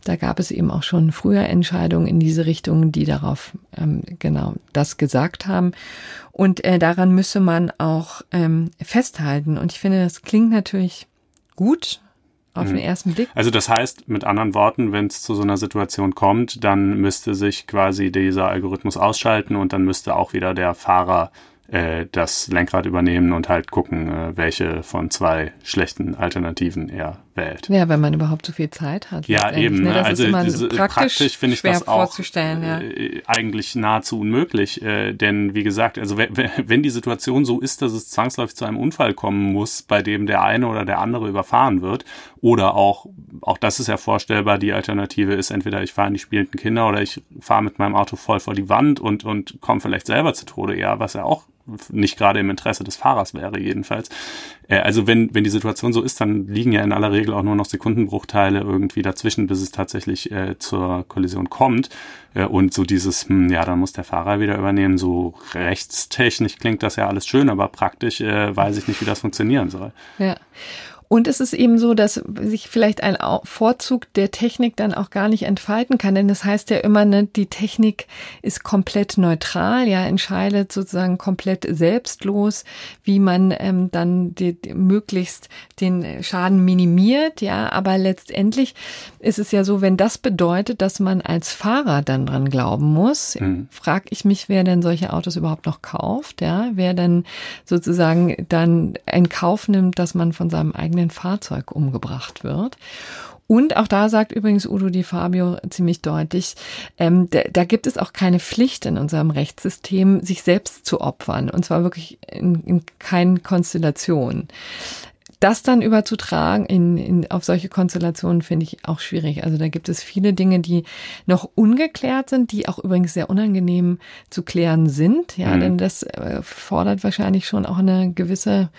Da gab es eben auch schon früher Entscheidungen in diese Richtung, die darauf ähm, genau das gesagt haben. Und äh, daran müsse man auch ähm, festhalten. Und ich finde, das klingt natürlich gut, auf den mhm. ersten Blick. Also das heißt, mit anderen Worten, wenn es zu so einer Situation kommt, dann müsste sich quasi dieser Algorithmus ausschalten und dann müsste auch wieder der Fahrer äh, das Lenkrad übernehmen und halt gucken, äh, welche von zwei schlechten Alternativen er wählt. Ja, wenn man überhaupt so viel Zeit hat. Ja, eben. Ne? Das also diese, praktisch, praktisch finde ich das auch ja. äh, eigentlich nahezu unmöglich. Äh, denn wie gesagt, also wenn die Situation so ist, dass es zwangsläufig zu einem Unfall kommen muss, bei dem der eine oder der andere überfahren wird, oder auch, auch das ist ja vorstellbar, die Alternative ist entweder ich fahre in die spielenden Kinder oder ich fahre mit meinem Auto voll vor die Wand und, und komme vielleicht selber zu Tode, ja, was ja auch nicht gerade im Interesse des Fahrers wäre jedenfalls. Äh, also wenn, wenn die Situation so ist, dann liegen ja in aller Regel auch nur noch Sekundenbruchteile irgendwie dazwischen, bis es tatsächlich äh, zur Kollision kommt. Äh, und so dieses, hm, ja, dann muss der Fahrer wieder übernehmen. So rechtstechnisch klingt das ja alles schön, aber praktisch äh, weiß ich nicht, wie das funktionieren soll. Ja. Und es ist eben so, dass sich vielleicht ein Vorzug der Technik dann auch gar nicht entfalten kann, denn das heißt ja immer, ne, die Technik ist komplett neutral, ja, entscheidet sozusagen komplett selbstlos, wie man ähm, dann die, die, möglichst den Schaden minimiert, ja, aber letztendlich ist es ja so, wenn das bedeutet, dass man als Fahrer dann dran glauben muss, mhm. frage ich mich, wer denn solche Autos überhaupt noch kauft, ja, wer dann sozusagen dann in Kauf nimmt, dass man von seinem eigenen eigenen Fahrzeug umgebracht wird. Und auch da sagt übrigens Udo Di Fabio ziemlich deutlich, ähm, da, da, gibt es auch keine Pflicht in unserem Rechtssystem, sich selbst zu opfern. Und zwar wirklich in, in keinen Konstellationen das dann überzutragen in, in, auf solche Konstellationen finde ich auch schwierig. Also da gibt es viele Dinge, die noch ungeklärt sind, die auch übrigens sehr unangenehm zu klären sind. Ja, mhm. denn das äh, fordert wahrscheinlich schon auch eine gewisse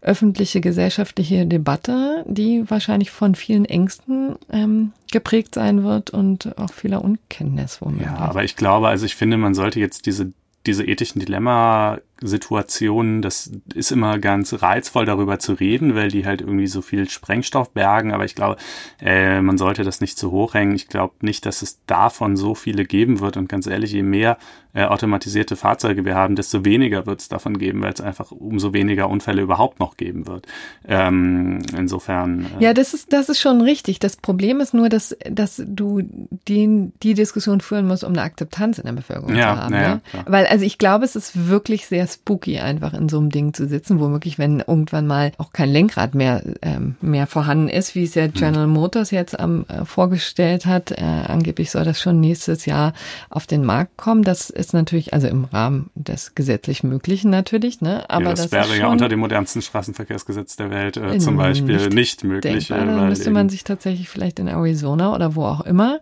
öffentliche gesellschaftliche Debatte, die wahrscheinlich von vielen Ängsten ähm, geprägt sein wird und auch vieler Unkenntnis womöglich. Ja, aber ich glaube, also ich finde, man sollte jetzt diese diese ethischen Dilemma Situationen, das ist immer ganz reizvoll darüber zu reden, weil die halt irgendwie so viel Sprengstoff bergen, aber ich glaube, äh, man sollte das nicht zu hoch hängen. Ich glaube nicht, dass es davon so viele geben wird und ganz ehrlich, je mehr äh, automatisierte Fahrzeuge wir haben, desto weniger wird es davon geben, weil es einfach umso weniger Unfälle überhaupt noch geben wird. Ähm, insofern. Äh ja, das ist, das ist schon richtig. Das Problem ist nur, dass, dass du die, die Diskussion führen musst, um eine Akzeptanz in der Bevölkerung ja, zu haben. Ja, ne? Weil, also ich glaube, es ist wirklich sehr spooky, einfach in so einem Ding zu sitzen, womöglich, wenn irgendwann mal auch kein Lenkrad mehr, ähm, mehr vorhanden ist, wie es ja hm. General Motors jetzt am, äh, vorgestellt hat. Äh, angeblich soll das schon nächstes Jahr auf den Markt kommen. Das ist natürlich, also im Rahmen des gesetzlich Möglichen natürlich, ne? Aber ja, das, das wäre ja unter dem modernsten Straßenverkehrsgesetz der Welt äh, zum Beispiel nicht, nicht möglich. Denkbar, äh, dann müsste man sich tatsächlich vielleicht in Arizona oder wo auch immer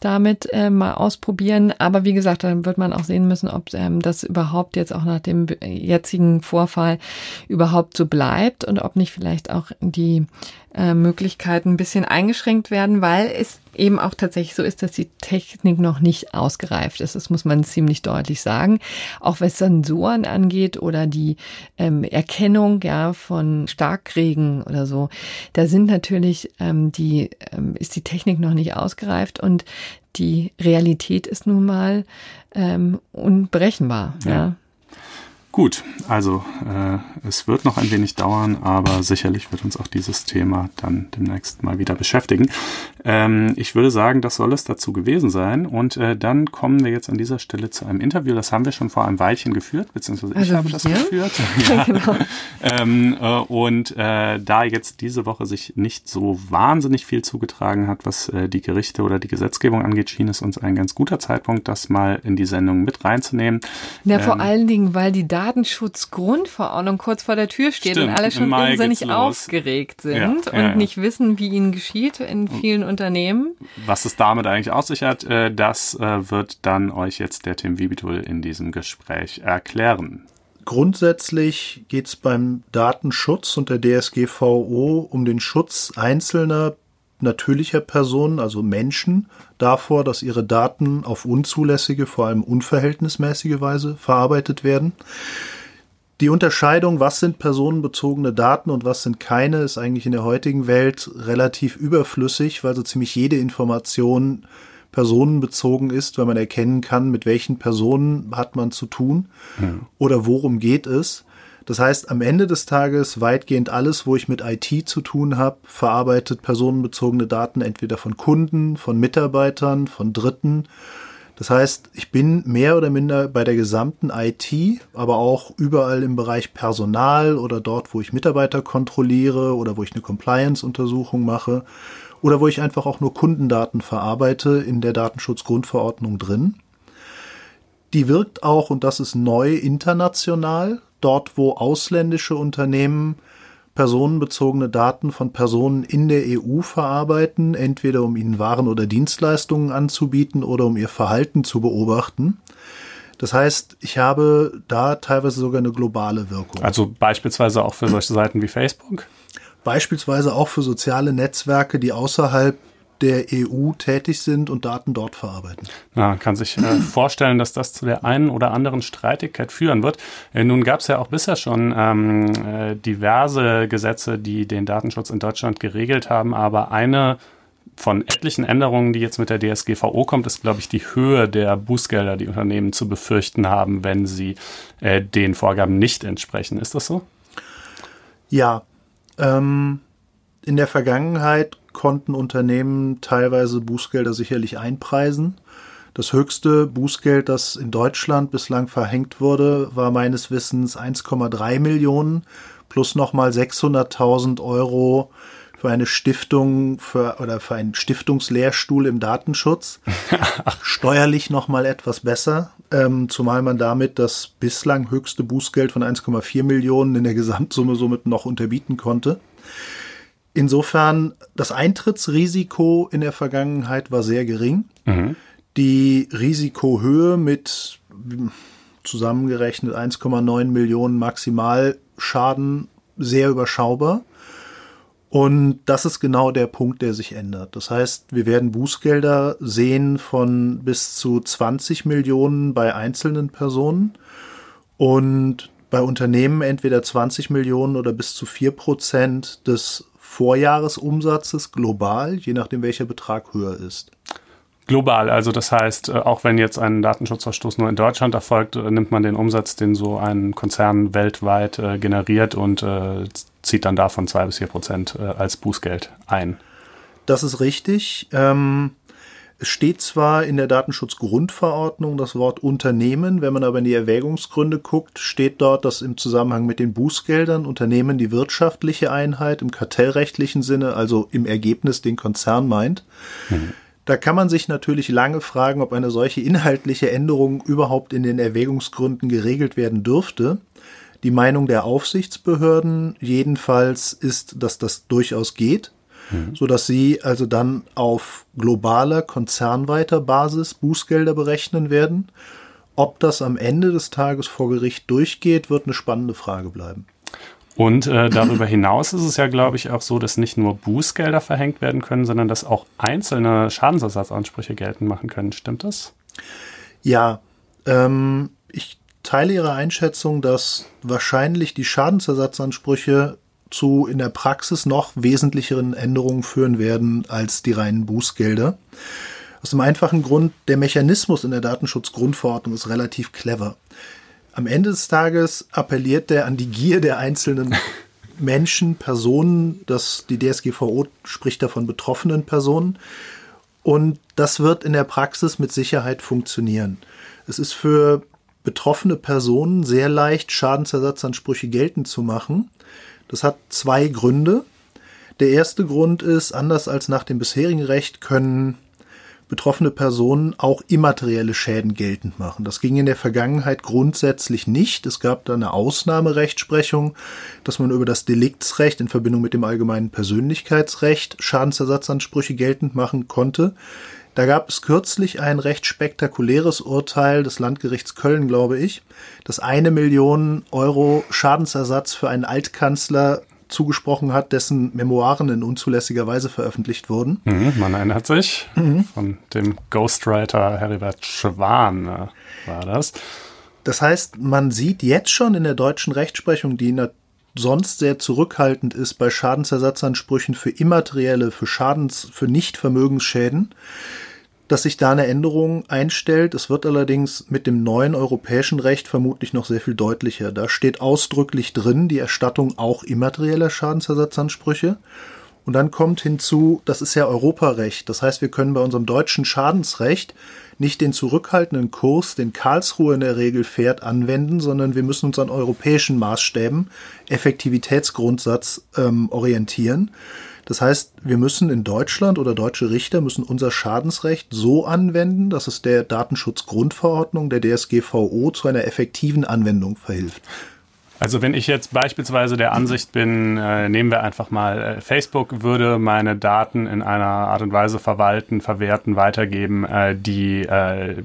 damit äh, mal ausprobieren. Aber wie gesagt, dann wird man auch sehen müssen, ob ähm, das überhaupt jetzt auch nach dem jetzigen Vorfall überhaupt so bleibt und ob nicht vielleicht auch die äh, Möglichkeiten ein bisschen eingeschränkt werden, weil es eben auch tatsächlich so ist, dass die Technik noch nicht ausgereift ist. Das muss man ziemlich deutlich sagen. Auch was Sensoren angeht oder die ähm, Erkennung ja von Starkregen oder so, da sind natürlich ähm, die ähm, ist die Technik noch nicht ausgereift und die Realität ist nun mal ähm, unberechenbar. ja. ja. Gut, also äh, es wird noch ein wenig dauern, aber sicherlich wird uns auch dieses Thema dann demnächst mal wieder beschäftigen. Ähm, ich würde sagen, das soll es dazu gewesen sein. Und äh, dann kommen wir jetzt an dieser Stelle zu einem Interview. Das haben wir schon vor einem Weilchen geführt, beziehungsweise ich also habe das geführt. ja. genau. ähm, äh, und äh, da jetzt diese Woche sich nicht so wahnsinnig viel zugetragen hat, was äh, die Gerichte oder die Gesetzgebung angeht, schien es uns ein ganz guter Zeitpunkt, das mal in die Sendung mit reinzunehmen. Ja, vor ähm, allen Dingen, weil die Daten Datenschutzgrundverordnung kurz vor der Tür steht Stimmt, und alle schon irrsinnig aufgeregt sind ja, und ja, nicht wissen, wie ihnen geschieht in vielen Unternehmen. Was es damit eigentlich aus sich hat, äh, das äh, wird dann euch jetzt der Tim Wibitul in diesem Gespräch erklären. Grundsätzlich geht es beim Datenschutz und der DSGVO um den Schutz einzelner natürlicher Personen, also Menschen, davor, dass ihre Daten auf unzulässige, vor allem unverhältnismäßige Weise verarbeitet werden. Die Unterscheidung, was sind personenbezogene Daten und was sind keine, ist eigentlich in der heutigen Welt relativ überflüssig, weil so ziemlich jede Information personenbezogen ist, weil man erkennen kann, mit welchen Personen hat man zu tun ja. oder worum geht es. Das heißt, am Ende des Tages weitgehend alles, wo ich mit IT zu tun habe, verarbeitet personenbezogene Daten entweder von Kunden, von Mitarbeitern, von Dritten. Das heißt, ich bin mehr oder minder bei der gesamten IT, aber auch überall im Bereich Personal oder dort, wo ich Mitarbeiter kontrolliere oder wo ich eine Compliance-Untersuchung mache oder wo ich einfach auch nur Kundendaten verarbeite in der Datenschutzgrundverordnung drin. Die wirkt auch, und das ist neu, international, dort wo ausländische Unternehmen personenbezogene Daten von Personen in der EU verarbeiten, entweder um ihnen Waren oder Dienstleistungen anzubieten oder um ihr Verhalten zu beobachten. Das heißt, ich habe da teilweise sogar eine globale Wirkung. Also beispielsweise auch für solche Seiten wie Facebook? Beispielsweise auch für soziale Netzwerke, die außerhalb der EU tätig sind und Daten dort verarbeiten. Na, kann sich äh, vorstellen, dass das zu der einen oder anderen Streitigkeit führen wird. Äh, nun gab es ja auch bisher schon ähm, äh, diverse Gesetze, die den Datenschutz in Deutschland geregelt haben, aber eine von etlichen Änderungen, die jetzt mit der DSGVO kommt, ist, glaube ich, die Höhe der Bußgelder, die Unternehmen zu befürchten haben, wenn sie äh, den Vorgaben nicht entsprechen. Ist das so? Ja. Ähm, in der Vergangenheit konnten Unternehmen teilweise Bußgelder sicherlich einpreisen. Das höchste Bußgeld, das in Deutschland bislang verhängt wurde, war meines Wissens 1,3 Millionen plus nochmal 600.000 Euro für eine Stiftung für, oder für einen Stiftungslehrstuhl im Datenschutz. Steuerlich nochmal etwas besser, ähm, zumal man damit das bislang höchste Bußgeld von 1,4 Millionen in der Gesamtsumme somit noch unterbieten konnte. Insofern, das Eintrittsrisiko in der Vergangenheit war sehr gering. Mhm. Die Risikohöhe mit zusammengerechnet 1,9 Millionen Maximalschaden sehr überschaubar. Und das ist genau der Punkt, der sich ändert. Das heißt, wir werden Bußgelder sehen von bis zu 20 Millionen bei einzelnen Personen und bei Unternehmen entweder 20 Millionen oder bis zu 4 Prozent des Vorjahresumsatzes global, je nachdem welcher Betrag höher ist. Global, also das heißt, äh, auch wenn jetzt ein Datenschutzverstoß nur in Deutschland erfolgt, äh, nimmt man den Umsatz, den so ein Konzern weltweit äh, generiert und äh, zieht dann davon zwei bis vier Prozent äh, als Bußgeld ein. Das ist richtig. Ähm, es steht zwar in der Datenschutzgrundverordnung das Wort Unternehmen, wenn man aber in die Erwägungsgründe guckt, steht dort, dass im Zusammenhang mit den Bußgeldern Unternehmen die wirtschaftliche Einheit im kartellrechtlichen Sinne, also im Ergebnis den Konzern meint. Mhm. Da kann man sich natürlich lange fragen, ob eine solche inhaltliche Änderung überhaupt in den Erwägungsgründen geregelt werden dürfte. Die Meinung der Aufsichtsbehörden jedenfalls ist, dass das durchaus geht mhm. sodass sie also dann auf globaler, konzernweiter Basis Bußgelder berechnen werden. Ob das am Ende des Tages vor Gericht durchgeht, wird eine spannende Frage bleiben. Und äh, darüber hinaus ist es ja, glaube ich, auch so, dass nicht nur Bußgelder verhängt werden können, sondern dass auch einzelne Schadensersatzansprüche geltend machen können. Stimmt das? Ja, ähm, ich teile Ihre Einschätzung, dass wahrscheinlich die Schadensersatzansprüche zu in der Praxis noch wesentlicheren Änderungen führen werden als die reinen Bußgelder. Aus dem einfachen Grund, der Mechanismus in der Datenschutzgrundverordnung ist relativ clever. Am Ende des Tages appelliert der an die Gier der einzelnen Menschen, Personen, das, die DSGVO spricht davon betroffenen Personen. Und das wird in der Praxis mit Sicherheit funktionieren. Es ist für betroffene Personen sehr leicht, Schadensersatzansprüche geltend zu machen. Das hat zwei Gründe. Der erste Grund ist, anders als nach dem bisherigen Recht können betroffene Personen auch immaterielle Schäden geltend machen. Das ging in der Vergangenheit grundsätzlich nicht. Es gab da eine Ausnahmerechtsprechung, dass man über das Deliktsrecht in Verbindung mit dem allgemeinen Persönlichkeitsrecht Schadensersatzansprüche geltend machen konnte. Da gab es kürzlich ein recht spektakuläres Urteil des Landgerichts Köln, glaube ich, das eine Million Euro Schadensersatz für einen Altkanzler zugesprochen hat, dessen Memoiren in unzulässiger Weise veröffentlicht wurden. Mhm, man erinnert sich, mhm. von dem Ghostwriter Heribert Schwan äh, war das. Das heißt, man sieht jetzt schon in der deutschen Rechtsprechung, die sonst sehr zurückhaltend ist bei Schadensersatzansprüchen für immaterielle, für Schadens, für Nichtvermögensschäden, dass sich da eine Änderung einstellt. Es wird allerdings mit dem neuen europäischen Recht vermutlich noch sehr viel deutlicher. Da steht ausdrücklich drin die Erstattung auch immaterieller Schadensersatzansprüche. Und dann kommt hinzu, das ist ja Europarecht. Das heißt, wir können bei unserem deutschen Schadensrecht nicht den zurückhaltenden Kurs, den Karlsruhe in der Regel fährt, anwenden, sondern wir müssen uns an europäischen Maßstäben, Effektivitätsgrundsatz ähm, orientieren. Das heißt, wir müssen in Deutschland oder deutsche Richter müssen unser Schadensrecht so anwenden, dass es der Datenschutzgrundverordnung der DSGVO zu einer effektiven Anwendung verhilft. Also wenn ich jetzt beispielsweise der Ansicht bin, äh, nehmen wir einfach mal, äh, Facebook würde meine Daten in einer Art und Weise verwalten, verwerten, weitergeben, äh, die äh,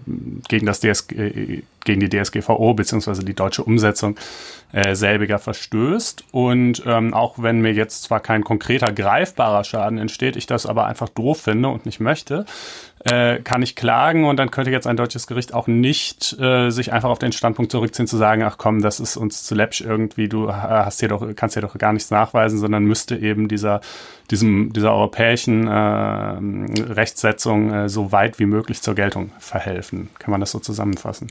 gegen das DSG, äh, gegen die DSGVO beziehungsweise die deutsche Umsetzung äh, selbiger verstößt. Und ähm, auch wenn mir jetzt zwar kein konkreter greifbarer Schaden entsteht, ich das aber einfach doof finde und nicht möchte, äh, kann ich klagen und dann könnte jetzt ein deutsches Gericht auch nicht äh, sich einfach auf den Standpunkt zurückziehen zu sagen, ach komm, das ist uns zu läppsch irgendwie, du hast hier doch, kannst hier doch gar nichts nachweisen, sondern müsste eben dieser, diesem, dieser europäischen äh, Rechtsetzung äh, so weit wie möglich zur Geltung verhelfen. Kann man das so zusammenfassen?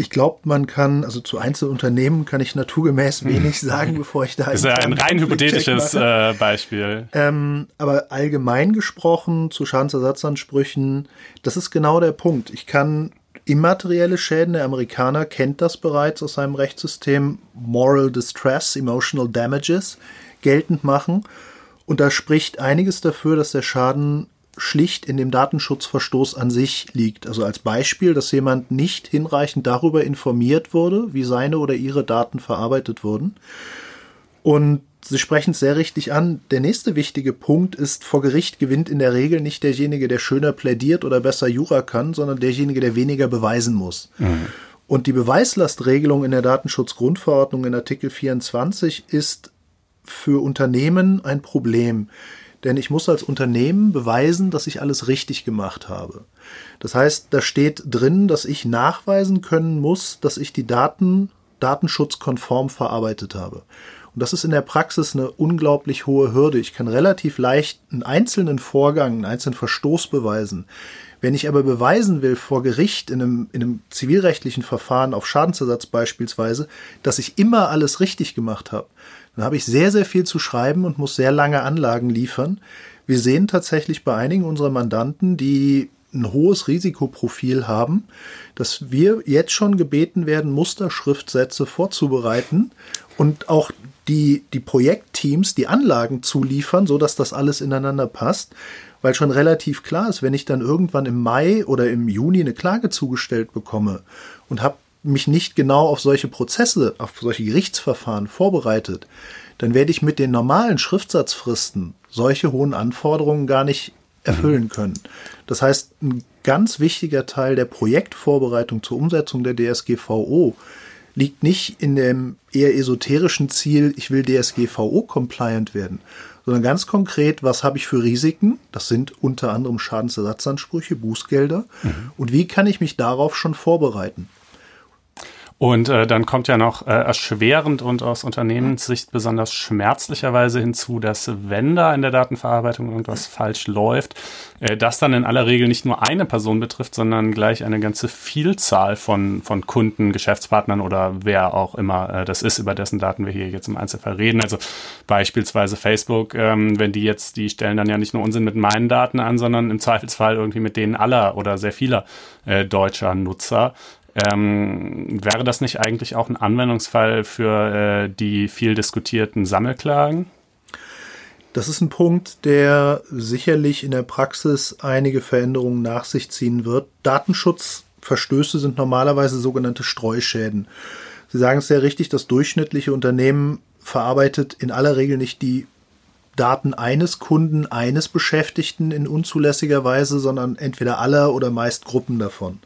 Ich glaube, man kann, also zu Einzelunternehmen kann ich naturgemäß wenig sagen, bevor ich da. Das ist ja ein rein hypothetisches äh, Beispiel. Ähm, aber allgemein gesprochen zu Schadensersatzansprüchen, das ist genau der Punkt. Ich kann immaterielle Schäden, der Amerikaner kennt das bereits aus seinem Rechtssystem, Moral Distress, Emotional Damages, geltend machen. Und da spricht einiges dafür, dass der Schaden schlicht in dem Datenschutzverstoß an sich liegt. Also als Beispiel, dass jemand nicht hinreichend darüber informiert wurde, wie seine oder ihre Daten verarbeitet wurden. Und Sie sprechen es sehr richtig an. Der nächste wichtige Punkt ist, vor Gericht gewinnt in der Regel nicht derjenige, der schöner plädiert oder besser Jura kann, sondern derjenige, der weniger beweisen muss. Mhm. Und die Beweislastregelung in der Datenschutzgrundverordnung in Artikel 24 ist für Unternehmen ein Problem. Denn ich muss als Unternehmen beweisen, dass ich alles richtig gemacht habe. Das heißt, da steht drin, dass ich nachweisen können muss, dass ich die Daten datenschutzkonform verarbeitet habe. Und das ist in der Praxis eine unglaublich hohe Hürde. Ich kann relativ leicht einen einzelnen Vorgang, einen einzelnen Verstoß beweisen. Wenn ich aber beweisen will vor Gericht in einem, in einem zivilrechtlichen Verfahren auf Schadensersatz beispielsweise, dass ich immer alles richtig gemacht habe, dann habe ich sehr, sehr viel zu schreiben und muss sehr lange Anlagen liefern. Wir sehen tatsächlich bei einigen unserer Mandanten, die ein hohes Risikoprofil haben, dass wir jetzt schon gebeten werden, Musterschriftsätze vorzubereiten und auch die, die Projektteams die Anlagen zuliefern, so dass das alles ineinander passt, weil schon relativ klar ist, wenn ich dann irgendwann im Mai oder im Juni eine Klage zugestellt bekomme und habe mich nicht genau auf solche Prozesse, auf solche Gerichtsverfahren vorbereitet, dann werde ich mit den normalen Schriftsatzfristen solche hohen Anforderungen gar nicht erfüllen mhm. können. Das heißt, ein ganz wichtiger Teil der Projektvorbereitung zur Umsetzung der DSGVO liegt nicht in dem eher esoterischen Ziel, ich will DSGVO-compliant werden, sondern ganz konkret, was habe ich für Risiken? Das sind unter anderem Schadensersatzansprüche, Bußgelder. Mhm. Und wie kann ich mich darauf schon vorbereiten? Und äh, dann kommt ja noch äh, erschwerend und aus Unternehmenssicht besonders schmerzlicherweise hinzu, dass wenn da in der Datenverarbeitung irgendwas falsch läuft, äh, das dann in aller Regel nicht nur eine Person betrifft, sondern gleich eine ganze Vielzahl von, von Kunden, Geschäftspartnern oder wer auch immer äh, das ist, über dessen Daten wir hier jetzt im Einzelfall reden. Also beispielsweise Facebook, ähm, wenn die jetzt, die stellen dann ja nicht nur Unsinn mit meinen Daten an, sondern im Zweifelsfall irgendwie mit denen aller oder sehr vieler äh, deutscher Nutzer. Ähm, wäre das nicht eigentlich auch ein Anwendungsfall für äh, die viel diskutierten Sammelklagen? Das ist ein Punkt, der sicherlich in der Praxis einige Veränderungen nach sich ziehen wird. Datenschutzverstöße sind normalerweise sogenannte Streuschäden. Sie sagen es sehr richtig, das durchschnittliche Unternehmen verarbeitet in aller Regel nicht die Daten eines Kunden, eines Beschäftigten in unzulässiger Weise, sondern entweder aller oder meist Gruppen davon.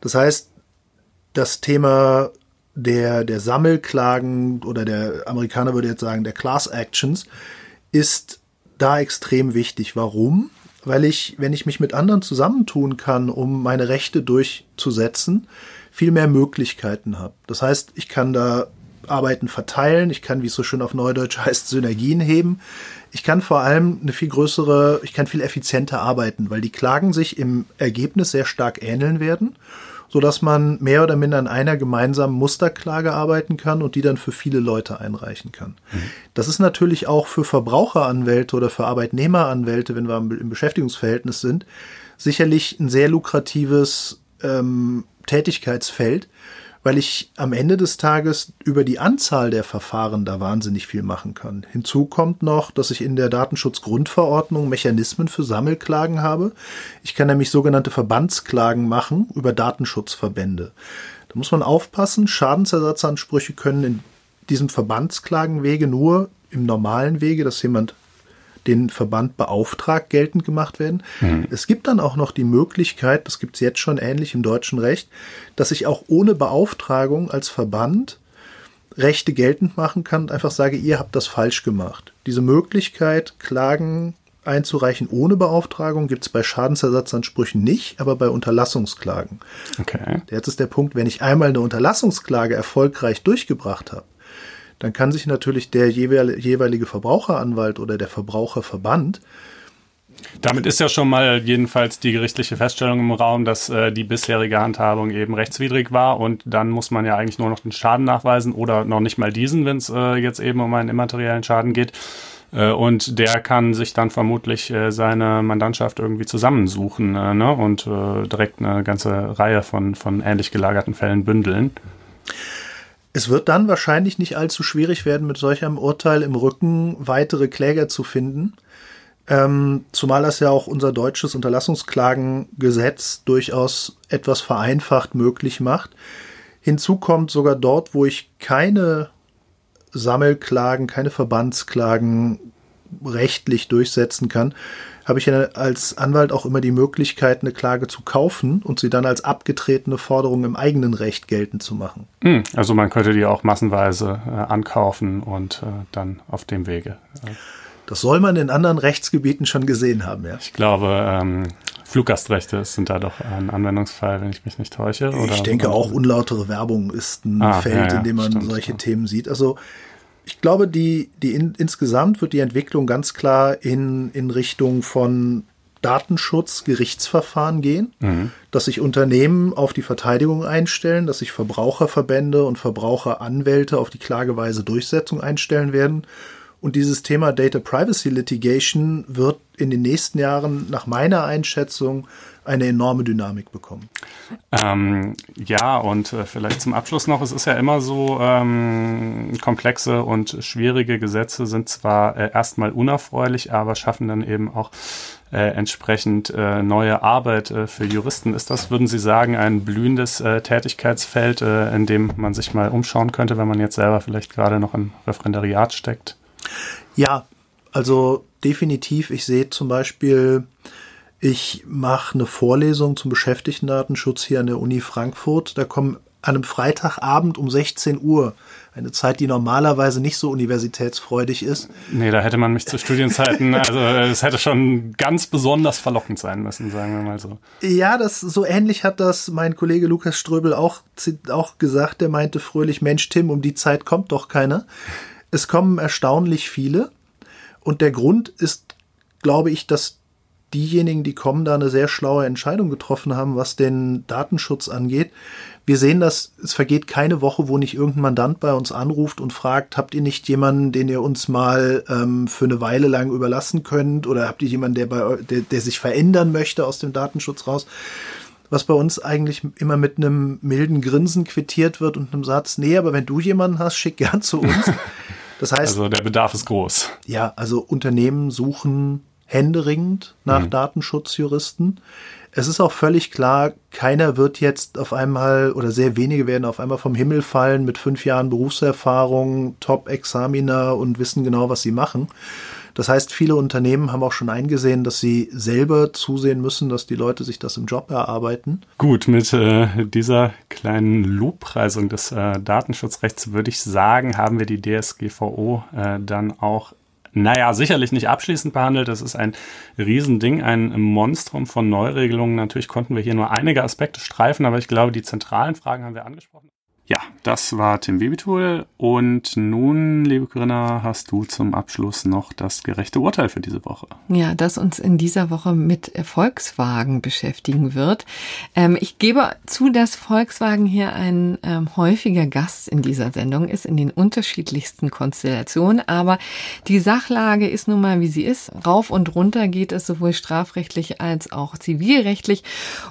Das heißt, das Thema der, der Sammelklagen oder der Amerikaner würde jetzt sagen, der Class Actions ist da extrem wichtig. Warum? Weil ich, wenn ich mich mit anderen zusammentun kann, um meine Rechte durchzusetzen, viel mehr Möglichkeiten habe. Das heißt, ich kann da Arbeiten verteilen, ich kann, wie es so schön auf Neudeutsch heißt, Synergien heben. Ich kann vor allem eine viel größere, ich kann viel effizienter arbeiten, weil die Klagen sich im Ergebnis sehr stark ähneln werden sodass man mehr oder minder an einer gemeinsamen Musterklage arbeiten kann und die dann für viele Leute einreichen kann. Mhm. Das ist natürlich auch für Verbraucheranwälte oder für Arbeitnehmeranwälte, wenn wir im Beschäftigungsverhältnis sind, sicherlich ein sehr lukratives ähm, Tätigkeitsfeld, weil ich am Ende des Tages über die Anzahl der Verfahren da wahnsinnig viel machen kann. Hinzu kommt noch, dass ich in der Datenschutzgrundverordnung Mechanismen für Sammelklagen habe. Ich kann nämlich sogenannte Verbandsklagen machen über Datenschutzverbände. Da muss man aufpassen, Schadensersatzansprüche können in diesem Verbandsklagenwege nur im normalen Wege, dass jemand den Verband beauftragt geltend gemacht werden. Mhm. Es gibt dann auch noch die Möglichkeit, das gibt es jetzt schon ähnlich im deutschen Recht, dass ich auch ohne Beauftragung als Verband Rechte geltend machen kann und einfach sage, ihr habt das falsch gemacht. Diese Möglichkeit, Klagen einzureichen ohne Beauftragung gibt es bei Schadensersatzansprüchen nicht, aber bei Unterlassungsklagen. Okay. Jetzt ist der Punkt, wenn ich einmal eine Unterlassungsklage erfolgreich durchgebracht habe, dann kann sich natürlich der jeweilige Verbraucheranwalt oder der Verbraucherverband damit ist ja schon mal jedenfalls die gerichtliche Feststellung im Raum, dass äh, die bisherige Handhabung eben rechtswidrig war und dann muss man ja eigentlich nur noch den Schaden nachweisen oder noch nicht mal diesen, wenn es äh, jetzt eben um einen immateriellen Schaden geht. Äh, und der kann sich dann vermutlich äh, seine Mandantschaft irgendwie zusammensuchen äh, ne? und äh, direkt eine ganze Reihe von, von ähnlich gelagerten Fällen bündeln. Es wird dann wahrscheinlich nicht allzu schwierig werden, mit solch einem Urteil im Rücken weitere Kläger zu finden. Ähm, zumal das ja auch unser deutsches Unterlassungsklagengesetz durchaus etwas vereinfacht möglich macht. Hinzu kommt sogar dort, wo ich keine Sammelklagen, keine Verbandsklagen rechtlich durchsetzen kann, habe ich ja als Anwalt auch immer die Möglichkeit, eine Klage zu kaufen und sie dann als abgetretene Forderung im eigenen Recht geltend zu machen. Hm, also man könnte die auch massenweise äh, ankaufen und äh, dann auf dem Wege. Das soll man in anderen Rechtsgebieten schon gesehen haben, ja. Ich glaube, ähm, Fluggastrechte sind da doch ein Anwendungsfall, wenn ich mich nicht täusche. Oder? Ich denke auch unlautere Werbung ist ein ah, Feld, ja, ja, in dem man stimmt, solche ja. Themen sieht. Also ich glaube, die, die in, insgesamt wird die Entwicklung ganz klar in, in Richtung von Datenschutz, Gerichtsverfahren gehen, mhm. dass sich Unternehmen auf die Verteidigung einstellen, dass sich Verbraucherverbände und Verbraucheranwälte auf die Klageweise Durchsetzung einstellen werden. Und dieses Thema Data Privacy Litigation wird in den nächsten Jahren nach meiner Einschätzung eine enorme Dynamik bekommen. Ähm, ja, und äh, vielleicht zum Abschluss noch, es ist ja immer so, ähm, komplexe und schwierige Gesetze sind zwar äh, erstmal unerfreulich, aber schaffen dann eben auch äh, entsprechend äh, neue Arbeit äh, für Juristen. Ist das, würden Sie sagen, ein blühendes äh, Tätigkeitsfeld, in dem man sich mal umschauen könnte, wenn man jetzt selber vielleicht gerade noch im Referendariat steckt? Ja, also definitiv. Ich sehe zum Beispiel ich mache eine Vorlesung zum Beschäftigtendatenschutz hier an der Uni Frankfurt. Da kommen an einem Freitagabend um 16 Uhr, eine Zeit, die normalerweise nicht so universitätsfreudig ist. Nee, da hätte man mich zu Studienzeiten, also es hätte schon ganz besonders verlockend sein müssen, sagen wir mal so. Ja, das so ähnlich hat das mein Kollege Lukas Ströbel auch, auch gesagt. Der meinte fröhlich, Mensch, Tim, um die Zeit kommt doch keiner. Es kommen erstaunlich viele. Und der Grund ist, glaube ich, dass diejenigen, die kommen, da eine sehr schlaue Entscheidung getroffen haben, was den Datenschutz angeht. Wir sehen dass es vergeht keine Woche, wo nicht irgendein Mandant bei uns anruft und fragt, habt ihr nicht jemanden, den ihr uns mal ähm, für eine Weile lang überlassen könnt? Oder habt ihr jemanden, der, bei, der, der sich verändern möchte aus dem Datenschutz raus? Was bei uns eigentlich immer mit einem milden Grinsen quittiert wird und einem Satz, nee, aber wenn du jemanden hast, schick gern zu uns. Das heißt. Also der Bedarf ist groß. Ja, also Unternehmen suchen händeringend nach mhm. Datenschutzjuristen. Es ist auch völlig klar, keiner wird jetzt auf einmal oder sehr wenige werden auf einmal vom Himmel fallen mit fünf Jahren Berufserfahrung, Top-Examiner und wissen genau, was sie machen. Das heißt, viele Unternehmen haben auch schon eingesehen, dass sie selber zusehen müssen, dass die Leute sich das im Job erarbeiten. Gut, mit äh, dieser kleinen Lobpreisung des äh, Datenschutzrechts würde ich sagen, haben wir die DSGVO äh, dann auch naja, sicherlich nicht abschließend behandelt. Das ist ein Riesending, ein Monstrum von Neuregelungen. Natürlich konnten wir hier nur einige Aspekte streifen, aber ich glaube, die zentralen Fragen haben wir angesprochen. Ja, das war Tim Wiebetul. Und nun, liebe Corinna, hast du zum Abschluss noch das gerechte Urteil für diese Woche. Ja, das uns in dieser Woche mit Volkswagen beschäftigen wird. Ähm, ich gebe zu, dass Volkswagen hier ein ähm, häufiger Gast in dieser Sendung ist, in den unterschiedlichsten Konstellationen. Aber die Sachlage ist nun mal, wie sie ist. Rauf und runter geht es sowohl strafrechtlich als auch zivilrechtlich.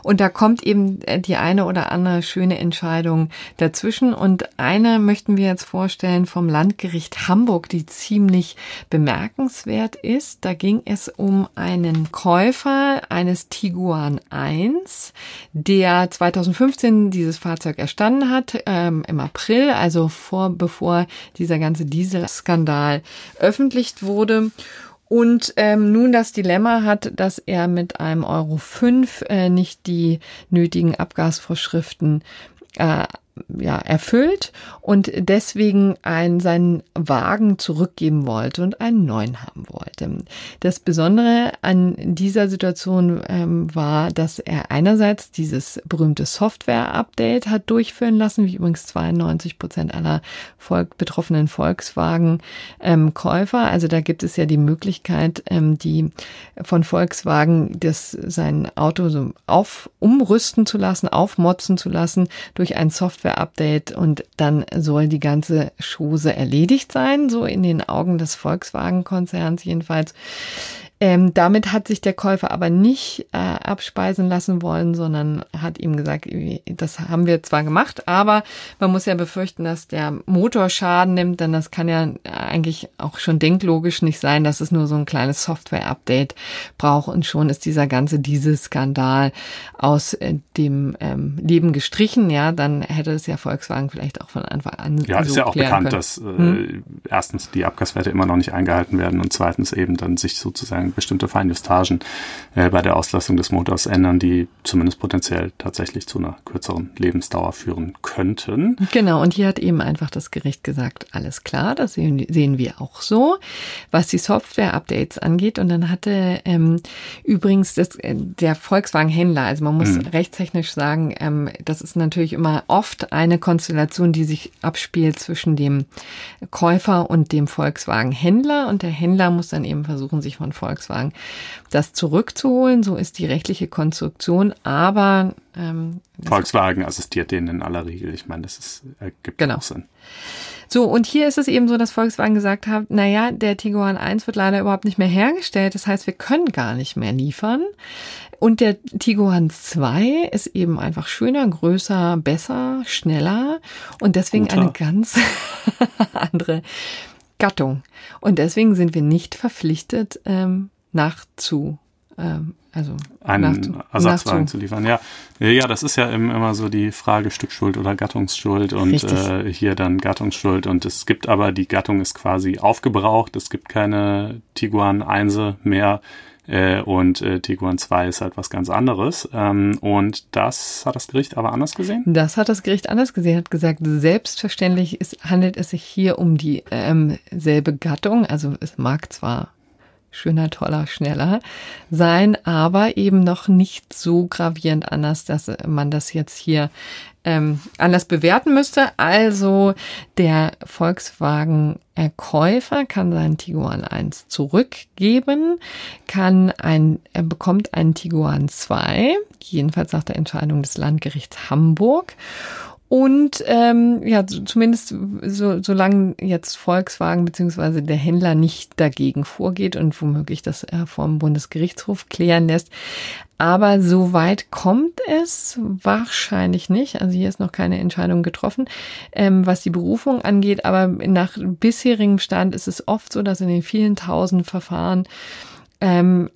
Und da kommt eben äh, die eine oder andere schöne Entscheidung dazu dazwischen und eine möchten wir jetzt vorstellen vom Landgericht Hamburg, die ziemlich bemerkenswert ist. Da ging es um einen Käufer eines Tiguan 1, der 2015 dieses Fahrzeug erstanden hat, ähm, im April, also vor, bevor dieser ganze Dieselskandal öffentlich wurde und ähm, nun das Dilemma hat, dass er mit einem Euro 5 äh, nicht die nötigen Abgasvorschriften äh, ja, erfüllt und deswegen einen, seinen Wagen zurückgeben wollte und einen neuen haben wollte. Das Besondere an dieser Situation ähm, war, dass er einerseits dieses berühmte Software-Update hat durchführen lassen, wie übrigens 92 Prozent aller Volk betroffenen Volkswagen-Käufer. Ähm, also da gibt es ja die Möglichkeit, ähm, die von Volkswagen das sein Auto so auf umrüsten zu lassen, aufmotzen zu lassen durch ein Software Software-Update und dann soll die ganze Chose erledigt sein, so in den Augen des Volkswagen-Konzerns jedenfalls. Ähm, damit hat sich der Käufer aber nicht äh, abspeisen lassen wollen, sondern hat ihm gesagt, das haben wir zwar gemacht, aber man muss ja befürchten, dass der Motor Schaden nimmt, denn das kann ja eigentlich auch schon denklogisch nicht sein, dass es nur so ein kleines Software-Update braucht und schon ist dieser ganze Dieselskandal aus äh, dem ähm, Leben gestrichen. Ja, dann hätte es ja Volkswagen vielleicht auch von Anfang an. Ja, so ist ja auch bekannt, können. dass äh, hm? erstens die Abgaswerte immer noch nicht eingehalten werden und zweitens eben dann sich sozusagen bestimmte Feinjustagen äh, bei der Auslastung des Motors ändern, die zumindest potenziell tatsächlich zu einer kürzeren Lebensdauer führen könnten. Genau, und hier hat eben einfach das Gericht gesagt, alles klar, das sehen, sehen wir auch so, was die Software-Updates angeht. Und dann hatte ähm, übrigens das, äh, der Volkswagen-Händler, also man muss mhm. rechtstechnisch sagen, ähm, das ist natürlich immer oft eine Konstellation, die sich abspielt zwischen dem Käufer und dem Volkswagen-Händler. Und der Händler muss dann eben versuchen, sich von Volkswagen Volkswagen, das zurückzuholen. So ist die rechtliche Konstruktion, aber ähm, Volkswagen assistiert denen in aller Regel. Ich meine, das ist, ergibt genau. auch Sinn. So, und hier ist es eben so, dass Volkswagen gesagt hat, naja, der Tiguan 1 wird leider überhaupt nicht mehr hergestellt. Das heißt, wir können gar nicht mehr liefern. Und der Tiguan 2 ist eben einfach schöner, größer, besser, schneller und deswegen Guter. eine ganz andere Gattung. Und deswegen sind wir nicht verpflichtet, ähm, nachzu, ähm, also einen Ersatzwagen zu liefern. Ja, ja, das ist ja immer so die Frage Stückschuld oder Gattungsschuld und äh, hier dann Gattungsschuld. Und es gibt aber die Gattung ist quasi aufgebraucht. Es gibt keine Tiguan 1 mehr. Äh, und äh, Tiguan 2 ist halt was ganz anderes. Ähm, und das hat das Gericht aber anders gesehen? Das hat das Gericht anders gesehen, hat gesagt, selbstverständlich ist, handelt es sich hier um die ähm, selbe Gattung. Also es mag zwar schöner, toller, schneller sein, aber eben noch nicht so gravierend anders, dass man das jetzt hier ähm, anders bewerten müsste. Also der Volkswagen-Käufer kann seinen Tiguan 1 zurückgeben, kann ein, er bekommt einen Tiguan 2, jedenfalls nach der Entscheidung des Landgerichts Hamburg. Und ähm, ja, zumindest so, solange jetzt Volkswagen beziehungsweise der Händler nicht dagegen vorgeht und womöglich das äh, vom Bundesgerichtshof klären lässt. Aber so weit kommt es wahrscheinlich nicht. Also hier ist noch keine Entscheidung getroffen, ähm, was die Berufung angeht. Aber nach bisherigem Stand ist es oft so, dass in den vielen tausend Verfahren ähm,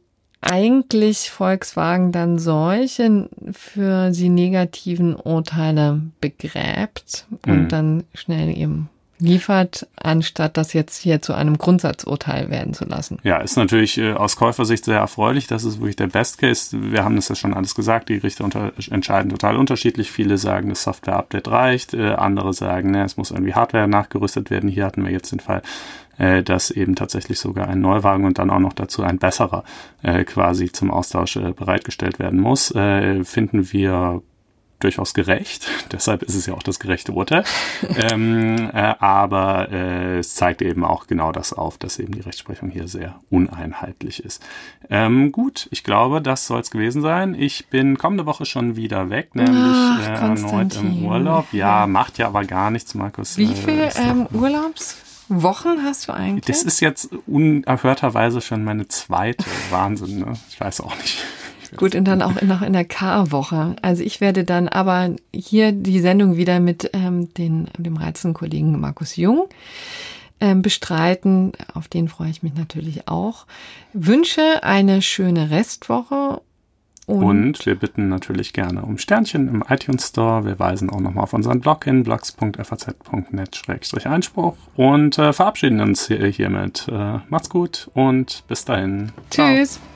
eigentlich Volkswagen dann solche für sie negativen Urteile begräbt und mhm. dann schnell eben liefert, anstatt das jetzt hier zu einem Grundsatzurteil werden zu lassen. Ja, ist natürlich äh, aus Käufersicht sehr erfreulich. Das ist wirklich der Best Case. Wir haben das ja schon alles gesagt. Die Richter unter entscheiden total unterschiedlich. Viele sagen, das Software-Update reicht. Äh, andere sagen, ne, es muss irgendwie Hardware nachgerüstet werden. Hier hatten wir jetzt den Fall, äh, dass eben tatsächlich sogar ein Neuwagen und dann auch noch dazu ein besserer äh, quasi zum Austausch äh, bereitgestellt werden muss. Äh, finden wir durchaus gerecht. Deshalb ist es ja auch das gerechte Urteil. ähm, äh, aber äh, es zeigt eben auch genau das auf, dass eben die Rechtsprechung hier sehr uneinheitlich ist. Ähm, gut, ich glaube, das soll es gewesen sein. Ich bin kommende Woche schon wieder weg, nämlich Ach, äh, erneut im Urlaub. Ja, macht ja aber gar nichts, Markus. Wie viele äh, ähm, Urlaubswochen hast du eigentlich? Das ist jetzt unerhörterweise schon meine zweite. Wahnsinn, ne? Ich weiß auch nicht. Gut, und dann auch noch in der K-Woche. Also ich werde dann aber hier die Sendung wieder mit ähm, den, dem reizenden Kollegen Markus Jung ähm, bestreiten. Auf den freue ich mich natürlich auch. Wünsche eine schöne Restwoche und, und, wir bitten natürlich gerne um Sternchen im iTunes Store. Wir weisen auch nochmal auf unseren Blog hin, blogs.faz.net-einspruch und äh, verabschieden uns hier, hiermit. Äh, macht's gut und bis dahin. Tschüss. Ciao.